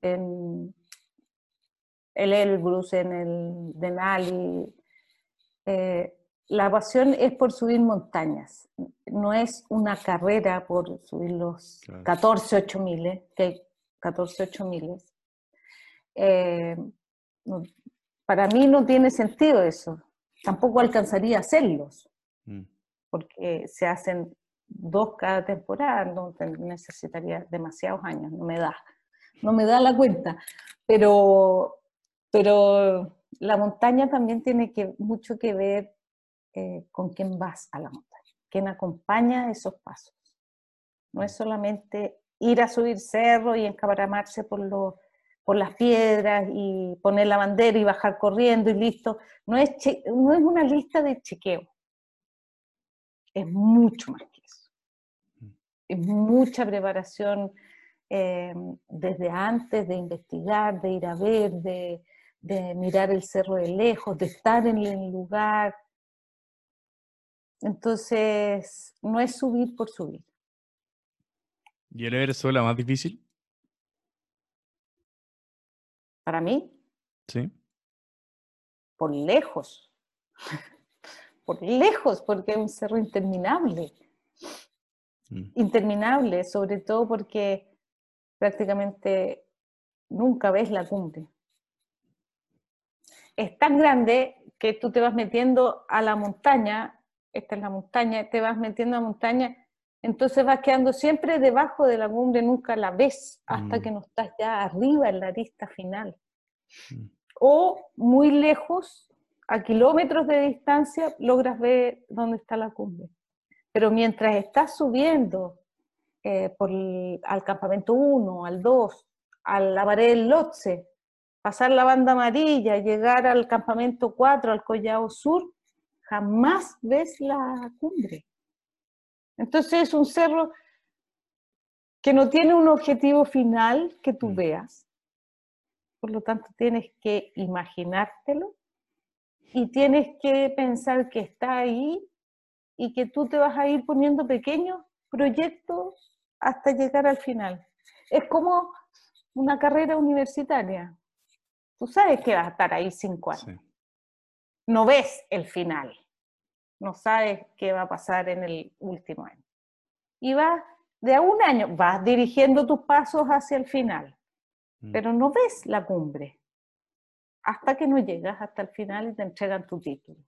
en el Elbrus, en el Denali. Eh, la pasión es por subir montañas, no es una carrera por subir los Claro. 14 8 miles, que hay 14 8 miles. Eh, para mí no tiene sentido eso, tampoco alcanzaría a hacerlos, mm. Porque se hacen dos cada temporada, no necesitaría demasiados años, no me da, no me da la cuenta, pero, pero la montaña también tiene que, mucho que ver eh, con quién vas a la montaña, quién acompaña esos pasos. No es solamente ir a subir cerro y encabaramarse por, los, las piedras y poner la bandera y bajar corriendo y listo. No es, no es una lista de chequeo. Es mucho más que eso. Es mucha preparación eh, desde antes de investigar, de ir a ver, de, de mirar el cerro de lejos, de estar en el lugar. Entonces, no es subir por subir. ¿Y el Everest fue la más difícil? Para mí, Sí. por lejos. Por lejos, porque es un cerro interminable. Mm, Interminable, sobre todo porque prácticamente nunca ves la cumbre. es tan grande que tú te vas metiendo a la montaña, esta es la montaña, te vas metiendo a la montaña, entonces vas quedando siempre debajo de la cumbre, nunca la ves hasta Mm. que no estás ya arriba en la lista final. Mm. O muy lejos, a kilómetros de distancia, logras ver dónde está la cumbre. Pero mientras estás subiendo eh, por el- al campamento 1, al 2, a la pared del Lotse, pasar la banda amarilla, llegar al campamento 4, al Collao Sur, jamás ves la cumbre. Entonces es un cerro que no tiene un objetivo final que tú Mm. veas. Por lo tanto, tienes que imaginártelo y tienes que pensar que está ahí y que tú te vas a ir poniendo pequeños proyectos hasta llegar al final. Es como una carrera universitaria. Tú sabes que vas a estar ahí cinco años. Sí. No ves el final. No sabes qué va a pasar en el último año. Y vas de a un año, vas dirigiendo tus pasos hacia el final Mm. pero no ves la cumbre hasta que no llegas hasta el final y te entregan tu título.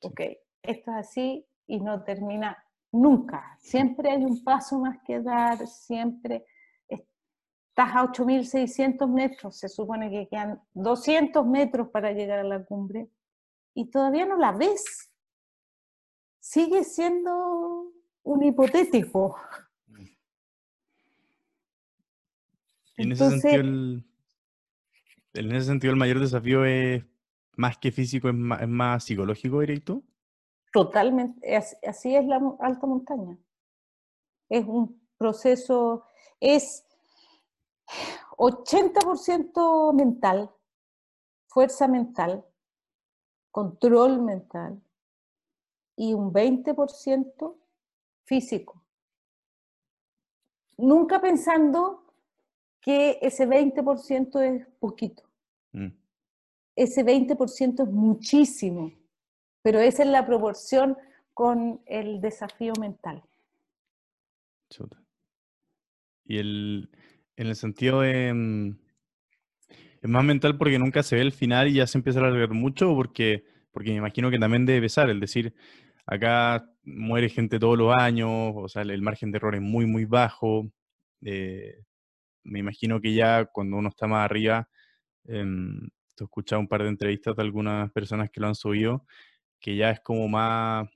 Sí. Ok, esto es así y no termina nunca. Siempre hay un paso más que dar, siempre estás a 8.600 metros, se supone que quedan 200 metros para llegar a la cumbre y todavía no la ves. Sigue siendo un hipotético. Y en ese Entonces- sentido, el, en ese sentido, el mayor desafío es más que físico, es más, es más psicológico, dirías tú. Totalmente, as- así es la alta montaña. Es un proceso, es 80% mental, fuerza mental, control mental y un 20% físico. Nunca pensando que ese 20% es poquito Mm. ese 20% es muchísimo, pero esa es la proporción con el desafío mental. Chuta. Y el, en el sentido de... mm, ¿Es más mental porque nunca se ve el final y ya se empieza a alargar mucho? Porque, porque me imagino que también debe pesar, el decir, acá muere gente todos los años, o sea, el, el margen de error es muy, muy bajo. eh, me imagino que ya cuando uno está más arriba, em, tú has escuchado un par de entrevistas de algunas personas que lo han subido, que ya es como más,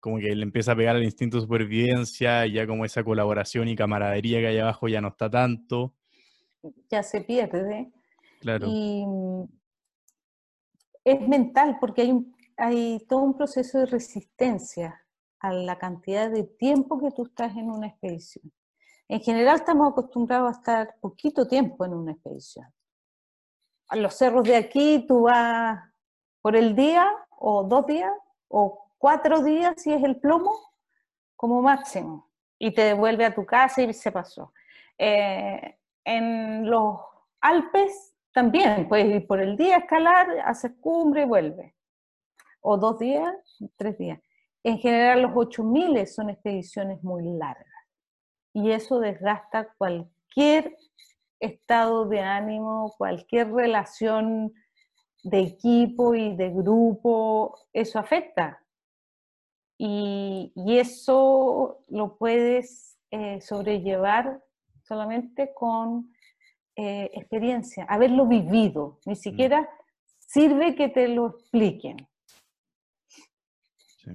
como que le empieza a pegar al instinto de supervivencia, y ya como esa colaboración y camaradería que hay abajo ya no está tanto. Ya se pierde. Claro. Y mm, es mental porque hay, un- hay todo un proceso de resistencia a la cantidad de tiempo que tú estás en una expedición. En general estamos acostumbrados a estar poquito tiempo en una expedición. A los cerros de aquí tú vas por el día o dos días o cuatro días si es el plomo como máximo y te devuelve a tu casa y se pasó. Eh, en los Alpes también, puedes ir por el día a escalar, haces cumbre y vuelves. O dos días, tres días. En general los 8000 son expediciones muy largas y eso desgasta cualquier estado de ánimo, cualquier relación de equipo y de grupo, eso afecta. Y, y eso lo puedes eh, sobrellevar solamente con eh, experiencia, haberlo vivido. Ni siquiera sirve que te lo expliquen. Sí.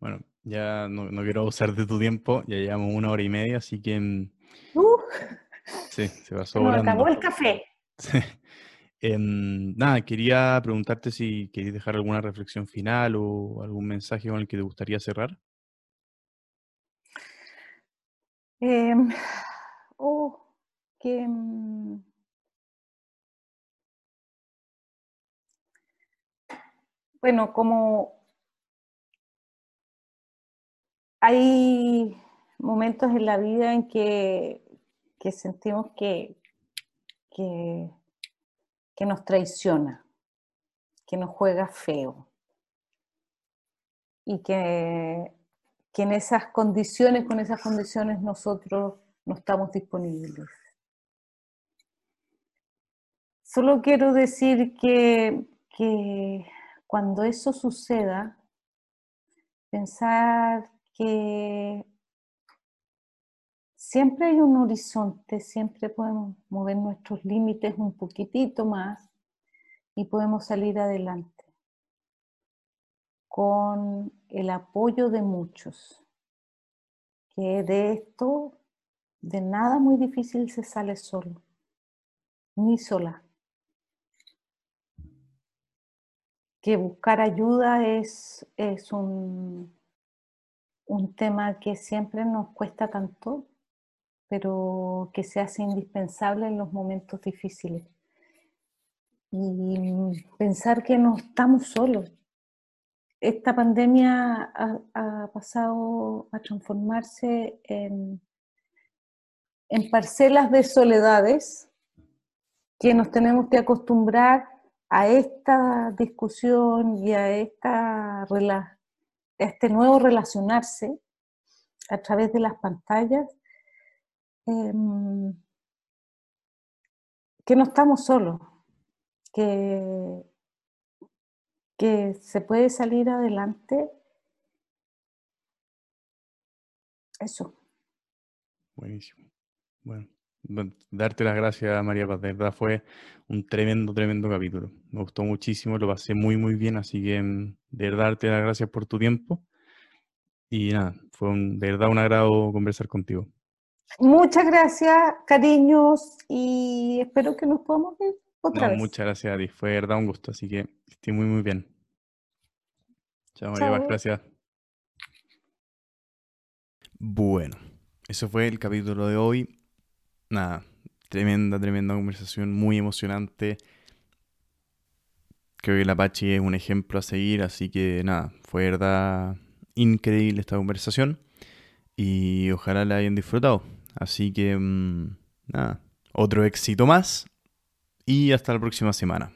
Bueno, ya no, no quiero abusar de tu tiempo, ya llevamos una hora y media, así que ¡Uf! sí, se pasó volando. acabó el café. Sí. Em, nada, quería preguntarte si querías dejar alguna reflexión final o algún mensaje con el que te gustaría cerrar. Em, oh, que, mm, bueno, como hay momentos en la vida en que, que sentimos que, que, nos traiciona, que nos juega feo y que, que en esas condiciones, con esas condiciones nosotros no estamos disponibles. Solo quiero decir que, que cuando eso suceda, pensar que siempre hay un horizonte, siempre podemos mover nuestros límites un poquitito más y podemos salir adelante con el apoyo de muchos, que de esto, de nada muy difícil se sale solo, ni sola. Que buscar ayuda es, es un, un tema que siempre nos cuesta tanto, pero que se hace indispensable en los momentos difíciles. Y pensar que no estamos solos. Esta pandemia ha, pasado a transformarse en, en parcelas de soledades que nos tenemos que acostumbrar a esta discusión y a, esta, a este nuevo relacionarse a través de las pantallas Em, que no estamos solos, que, que se puede salir adelante. Eso. Buenísimo. Bueno, darte las gracias, María Paz. De verdad fue un tremendo, tremendo capítulo. Me gustó muchísimo, lo pasé muy, muy bien. Así que, mm, de verdad, darte las gracias por tu tiempo. Y nada, fue de verdad un agrado conversar contigo. Muchas gracias, cariños, y espero que nos podamos ver otra vez. Muchas gracias a ti, fue verdad un gusto, así que estoy muy, muy bien. Chao, María, gracias. Bueno, eso fue el capítulo de hoy. Nada, tremenda, tremenda conversación, muy emocionante. Creo que el Apache es un ejemplo a seguir, así que nada, fue verdad increíble esta conversación y ojalá la hayan disfrutado. Así que, mm, nada, otro éxito más y hasta la próxima semana.